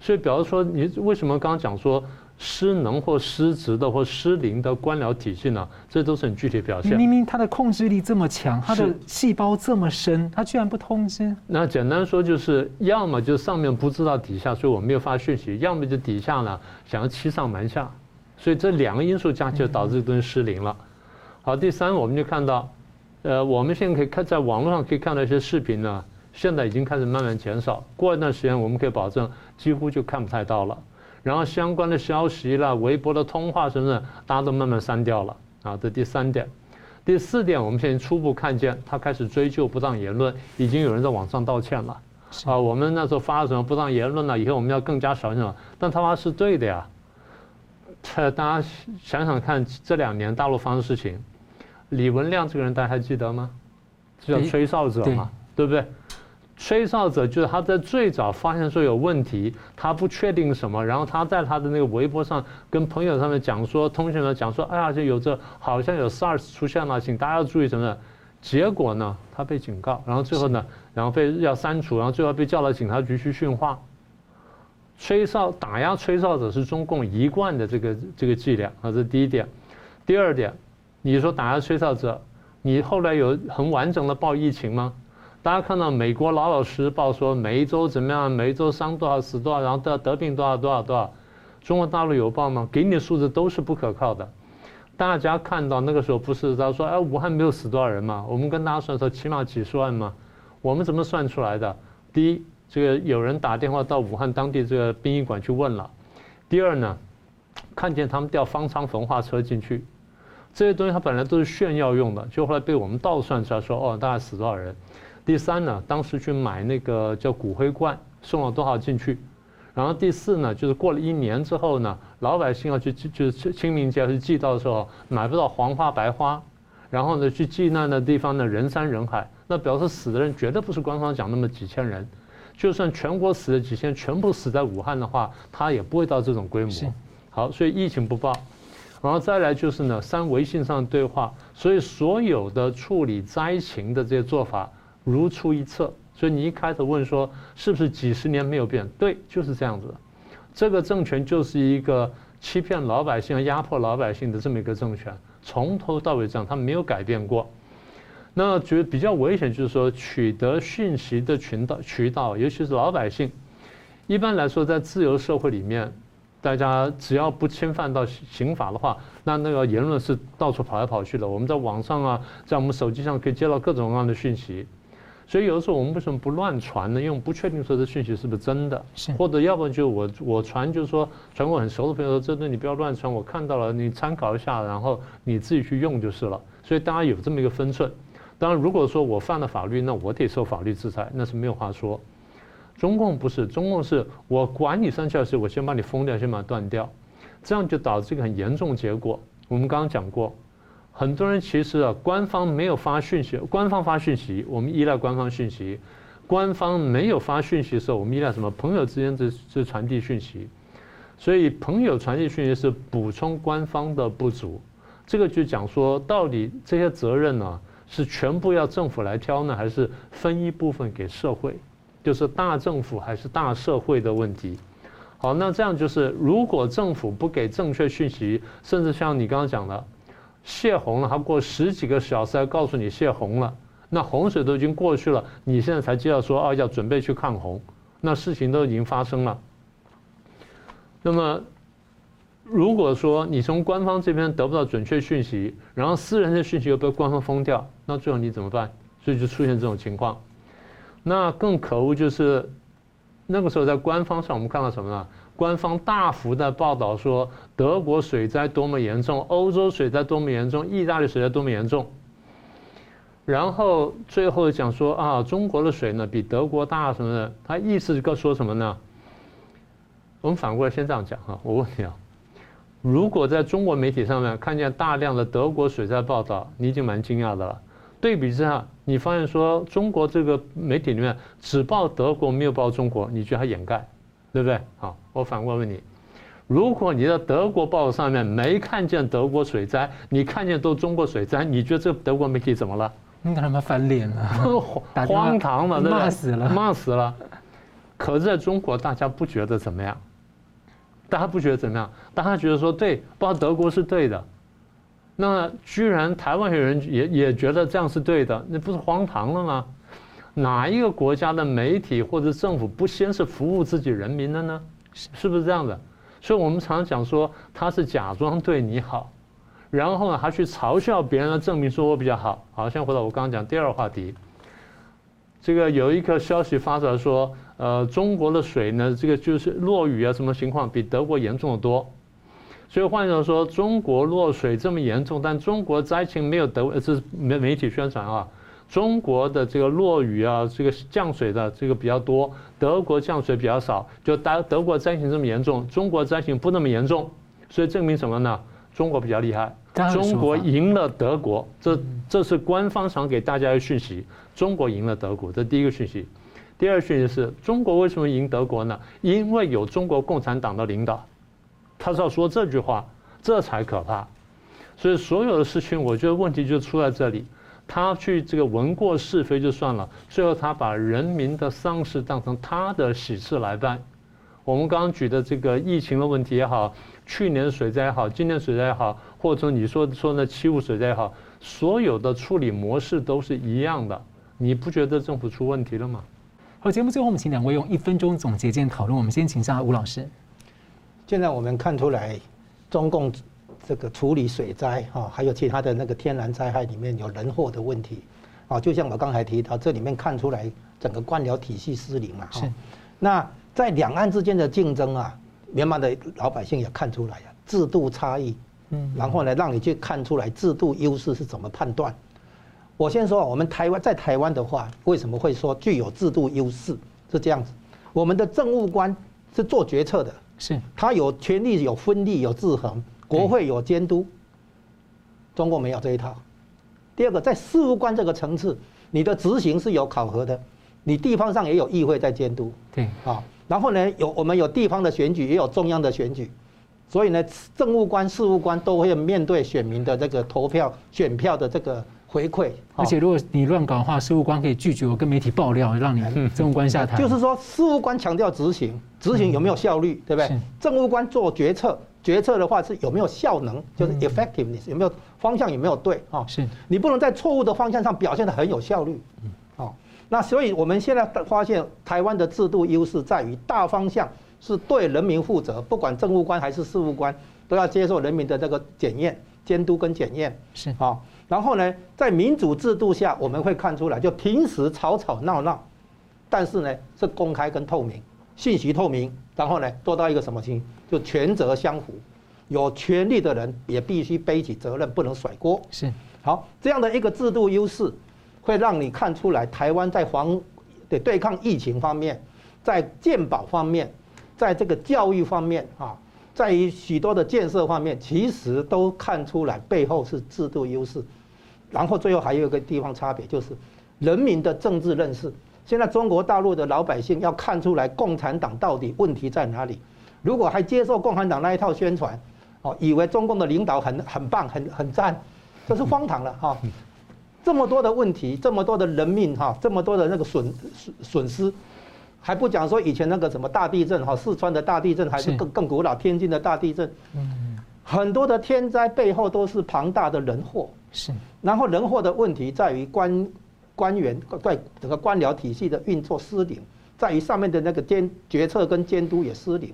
所以比方说，你为什么刚刚讲说失能或失职的或失灵的官僚体系呢？这都是很具体表现。明明他的控制力这么强，他的细胞这么深，他居然不通知。那简单说就是，要么就上面不知道底下，所以我没有发讯息；要么就底下呢想要欺上瞒下，所以这两个因素加起来导致这东西失灵了。好，第三我们就看到，呃，我们现在可以看在网络上可以看到一些视频呢。现在已经开始慢慢减少，过一段时间我们可以保证几乎就看不太到了。然后相关的消息啦、微博的通话什么的，大家都慢慢删掉了。啊，这第三点。第四点，我们现在初步看见他开始追究不当言论，已经有人在网上道歉了。啊，我们那时候发了什么不当言论了？以后我们要更加小心了。但他妈是对的呀。大家想想看，这两年大陆发生事情，李文亮这个人大家还记得吗？这叫吹哨者嘛，对不对？吹哨者就是他在最早发现说有问题，他不确定什么，然后他在他的那个微博上跟朋友上面讲说，通讯上讲说，哎呀，就有这好像有 SARS 出现了，请大家注意什么。结果呢，他被警告，然后最后呢，然后被要删除，然后最后被叫到警察局去训话。吹哨打压吹哨者是中共一贯的这个这个伎俩啊，这是第一点。第二点，你说打压吹哨者，你后来有很完整的报疫情吗？大家看到美国老老实实报说每一周怎么样，每一周伤多少死多少，然后得得病多少多少多少。中国大陆有报吗？给你的数字都是不可靠的。大家看到那个时候不是他说哎，武汉没有死多少人吗？我们跟大家算说起码几十万吗？我们怎么算出来的？第一，这个有人打电话到武汉当地这个殡仪馆去问了。第二呢，看见他们调方舱焚化车进去，这些东西它本来都是炫耀用的，就后来被我们倒算出来说哦，大概死多少人。第三呢，当时去买那个叫骨灰罐，送了多少进去？然后第四呢，就是过了一年之后呢，老百姓要去就是清明节要去祭灶的时候，买不到黄花白花，然后呢去祭难的地方呢人山人海，那表示死的人绝对不是官方讲那么几千人，就算全国死了几千，全部死在武汉的话，他也不会到这种规模。好，所以疫情不报，然后再来就是呢三微信上对话，所以所有的处理灾情的这些做法如出一辙。所以你一开始问说是不是几十年没有变？对，就是这样子。这个政权就是一个欺骗老百姓、压迫老百姓的这么一个政权，从头到尾这样，他没有改变过。那觉得比较危险，就是说取得讯息的渠道渠道，尤其是老百姓。一般来说，在自由社会里面，大家只要不侵犯到刑法的话，那那个言论是到处跑来跑去的。我们在网上啊，在我们手机上可以接到各种各样的讯息。所以有的时候我们为什么不乱传呢？因为我们不确定说这讯息是不是真的，或者要不然就我我传就是说传过很熟的朋友说，这个你不要乱传，我看到了你参考一下，然后你自己去用就是了。所以大家有这么一个分寸。当然如果说我犯了法律，那我得受法律制裁，那是没有话说。中共不是，中共是我管你三七二十一，我先把你封掉，先把它断掉，这样就导致一个很严重的结果。我们刚刚讲过。很多人其实啊，官方没有发讯息，官方发讯息，我们依赖官方讯息；官方没有发讯息的时候，我们依赖什么？朋友之间这这传递讯息。所以朋友传递讯息是补充官方的不足。这个就讲说，到底这些责任呢，是全部要政府来挑呢，还是分一部分给社会？就是大政府还是大社会的问题。好，那这样就是，如果政府不给正确讯息，甚至像你刚刚讲的。泄洪了，还过十几个小时才告诉你泄洪了，那洪水都已经过去了，你现在才接到说啊要准备去抗洪，那事情都已经发生了。那么，如果说你从官方这边得不到准确讯息，然后私人的讯息又被官方封掉，那最后你怎么办？所以就出现这种情况。那更可恶就是，那个时候在官方上我们看到什么呢？官方大幅的报道说，德国水灾多么严重，欧洲水灾多么严重，意大利水灾多么严重。然后最后讲说啊，中国的水呢比德国大什么的，他意思是说什么呢？我们反过来先这样讲哈，我问你啊，如果在中国媒体上面看见大量的德国水灾报道，你已经蛮惊讶的了。对比之下，你发现说中国这个媒体里面只报德国，没有报中国，你觉得它掩盖？对不对？好，我反过来问你：如果你在德国报上面没看见德国水灾，你看见都中国水灾，你觉得这德国媒体怎么了？你看他们翻脸了，[LAUGHS] 荒唐了，对不对？骂死了，骂死了。可是在中国，大家不觉得怎么样？大家不觉得怎么样？大家觉得说对，报德国是对的。那居然台湾有人也也觉得这样是对的，那不是荒唐了吗？哪一个国家的媒体或者政府不先是服务自己人民的呢？是不是这样的？所以我们常常讲说他是假装对你好，然后呢还去嘲笑别人来证明说我比较好。好，先回到我刚刚讲第二个话题。这个有一个消息发出来说，呃，中国的水呢，这个就是落雨啊，什么情况比德国严重的多。所以换句话说，中国落水这么严重，但中国灾情没有德，这是媒媒体宣传啊。中国的这个落雨啊，这个降水的这个比较多，德国降水比较少，就德德国灾情这么严重，中国灾情不那么严重，所以证明什么呢？中国比较厉害，中国赢了德国，这这是官方想给大家的讯息，中国赢了德国，这第一个讯息。第二个讯息是中国为什么赢德国呢？因为有中国共产党的领导，他是要说这句话，这才可怕。所以所有的事情，我觉得问题就出在这里。他去这个闻过是非就算了，最后他把人民的丧事当成他的喜事来办。我们刚刚举的这个疫情的问题也好，去年水灾也好，今年水灾也好，或者说你说说那七五水灾也好，所有的处理模式都是一样的。你不觉得政府出问题了吗？好，节目最后我们请两位用一分钟总结进讨论。我们先请下吴老师。现在我们看出来，中共。这个处理水灾哈，还有其他的那个天然灾害里面有人祸的问题，啊，就像我刚才提到，这里面看出来整个官僚体系失灵了。是。那在两岸之间的竞争啊，缅甸的老百姓也看出来了，制度差异。嗯。然后呢，让你去看出来制度优势是怎么判断。我先说，我们台湾在台湾的话，为什么会说具有制度优势？是这样子，我们的政务官是做决策的，是，他有权力、有分立、有制衡。国会有监督，中国没有这一套，第二个，在事务官这个层次，你的执行是有考核的，你地方上也有议会在监督。对，啊，然后呢，有我们有地方的选举，也有中央的选举，所以呢，政务官、事务官都会面对选民的这个投票、选票的这个。回馈，而且如果你乱搞的话，事务官可以拒绝我跟媒体爆料，让你政务官下台。就是说，事务官强调执行，执行有没有效率，对不对？政务官做决策，决策的话是有没有效能，就是 effectiveness 有没有方向有没有对啊？是你不能在错误的方向上表现得很有效率。嗯，哦，那所以我们现在发现，台湾的制度优势在于大方向是对人民负责，不管政务官还是事务官，都要接受人民的这个检验、监督跟检验。是啊。然后呢，在民主制度下，我们会看出来，就平时吵吵闹闹，但是呢是公开跟透明，信息透明。然后呢，做到一个什么情？就权责相符，有权力的人也必须背起责任，不能甩锅。是好，这样的一个制度优势，会让你看出来，台湾在防的对抗疫情方面，在健保方面，在这个教育方面啊，在于许多的建设方面，其实都看出来背后是制度优势。然后最后还有一个地方差别，就是人民的政治认识。现在中国大陆的老百姓要看出来共产党到底问题在哪里。如果还接受共产党那一套宣传，哦，以为中共的领导很很棒、很很赞，这是荒唐了哈。这么多的问题，这么多的人命哈，这么多的那个损损损失，还不讲说以前那个什么大地震哈，四川的大地震还是更更古老，天津的大地震，嗯很多的天灾背后都是庞大的人祸。是，然后人祸的问题在于官官员对整个官僚体系的运作失灵，在于上面的那个监决策跟监督也失灵，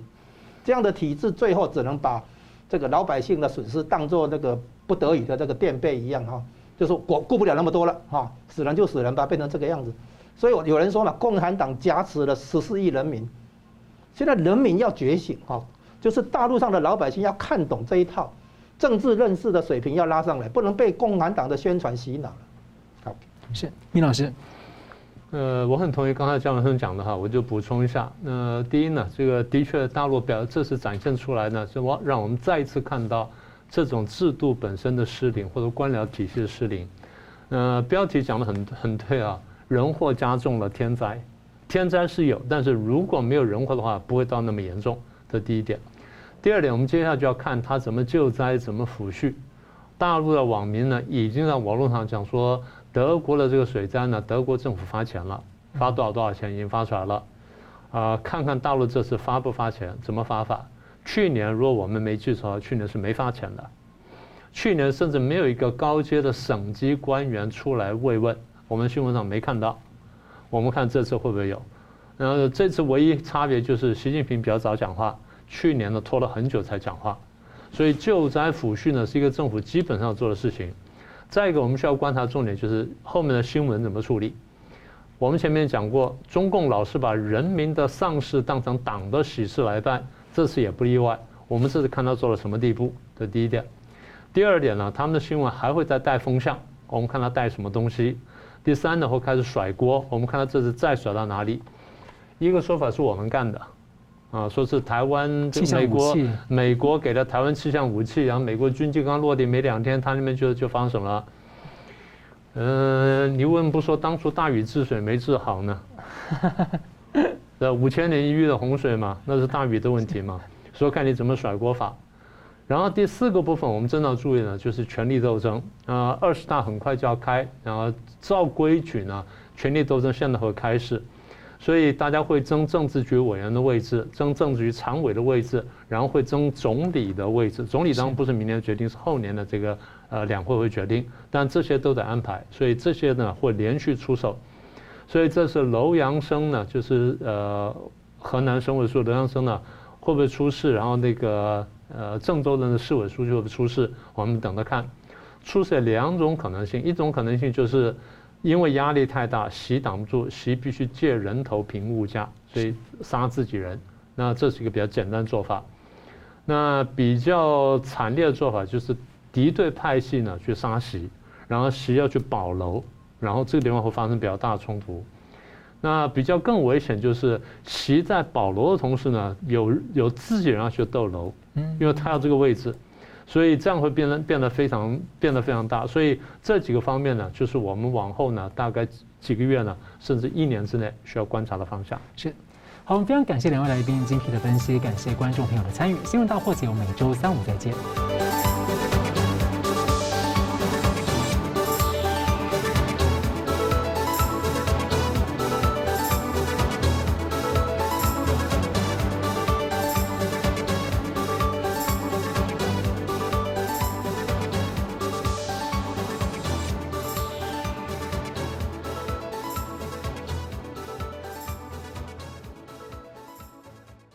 这样的体制最后只能把这个老百姓的损失当做那个不得已的这个垫背一样哈，就是我顾不了那么多了哈，死人就死人吧，变成这个样子。所以有人说了，共产党挟持了十四亿人民，现在人民要觉醒哈，就是大陆上的老百姓要看懂这一套。政治认识的水平要拉上来，不能被共产党的宣传洗脑了。好，是米老师。呃，我很同意刚才姜文生讲的哈，我就补充一下。那第一呢，这个的确大陆表这次展现出来呢，是我让我们再一次看到这种制度本身的失灵，或者官僚体系的失灵。呃，标题讲的很很对啊，人祸加重了天灾，天灾是有，但是如果没有人祸的话，不会到那么严重。这第一点。第二点，我们接下来就要看他怎么救灾，怎么抚恤。大陆的网民呢，已经在网络上讲说，德国的这个水灾呢，德国政府发钱了，发多少多少钱已经发出来了。啊、呃，看看大陆这次发不发钱，怎么发法？去年如果我们没记错，去年是没发钱的。去年甚至没有一个高阶的省级官员出来慰问，我们新闻上没看到。我们看这次会不会有？然后这次唯一差别就是习近平比较早讲话。去年呢拖了很久才讲话，所以救灾抚恤呢是一个政府基本上做的事情。再一个，我们需要观察重点就是后面的新闻怎么处理。我们前面讲过，中共老是把人民的丧事当成党的喜事来办，这次也不例外。我们这次看到做了什么地步？这第一点。第二点呢，他们的新闻还会再带风向，我们看他带什么东西。第三呢，会开始甩锅，我们看他这次再甩到哪里。一个说法是我们干的。啊，说是台湾美国美国给了台湾气象武器，然后美国军机刚落地没两天，他那边就就发生了。嗯，你为什么不说当初大禹治水没治好呢？[LAUGHS] 呃五千年一遇的洪水嘛，那是大禹的问题嘛。[LAUGHS] 说看你怎么甩锅法。然后第四个部分我们真的要注意呢，就是权力斗争。啊，二十大很快就要开，然后照规矩呢，权力斗争现在会开始。所以大家会争政治局委员的位置，争政治局常委的位置，然后会争总理的位置。总理当然不是明年决定，是后年的这个呃两会会决定，但这些都得安排。所以这些呢会连续出手。所以这是楼阳生呢，就是呃河南省委书记楼阳生呢会不会出事？然后那个呃郑州的市委书记会不会出事？我们等着看。出现两种可能性，一种可能性就是。因为压力太大，习挡不住，习必须借人头平物价，所以杀自己人。那这是一个比较简单做法。那比较惨烈的做法就是敌对派系呢去杀习，然后习要去保楼，然后这个地方会发生比较大的冲突。那比较更危险就是习在保楼的同时呢，有有自己人要去斗楼，因为他要这个位置。所以这样会变得变得非常变得非常大。所以这几个方面呢，就是我们往后呢，大概几个月呢，甚至一年之内需要观察的方向。是，好，我们非常感谢两位来宾精辟的分析，感谢观众朋友的参与。新闻大破解，我们每周三五再见。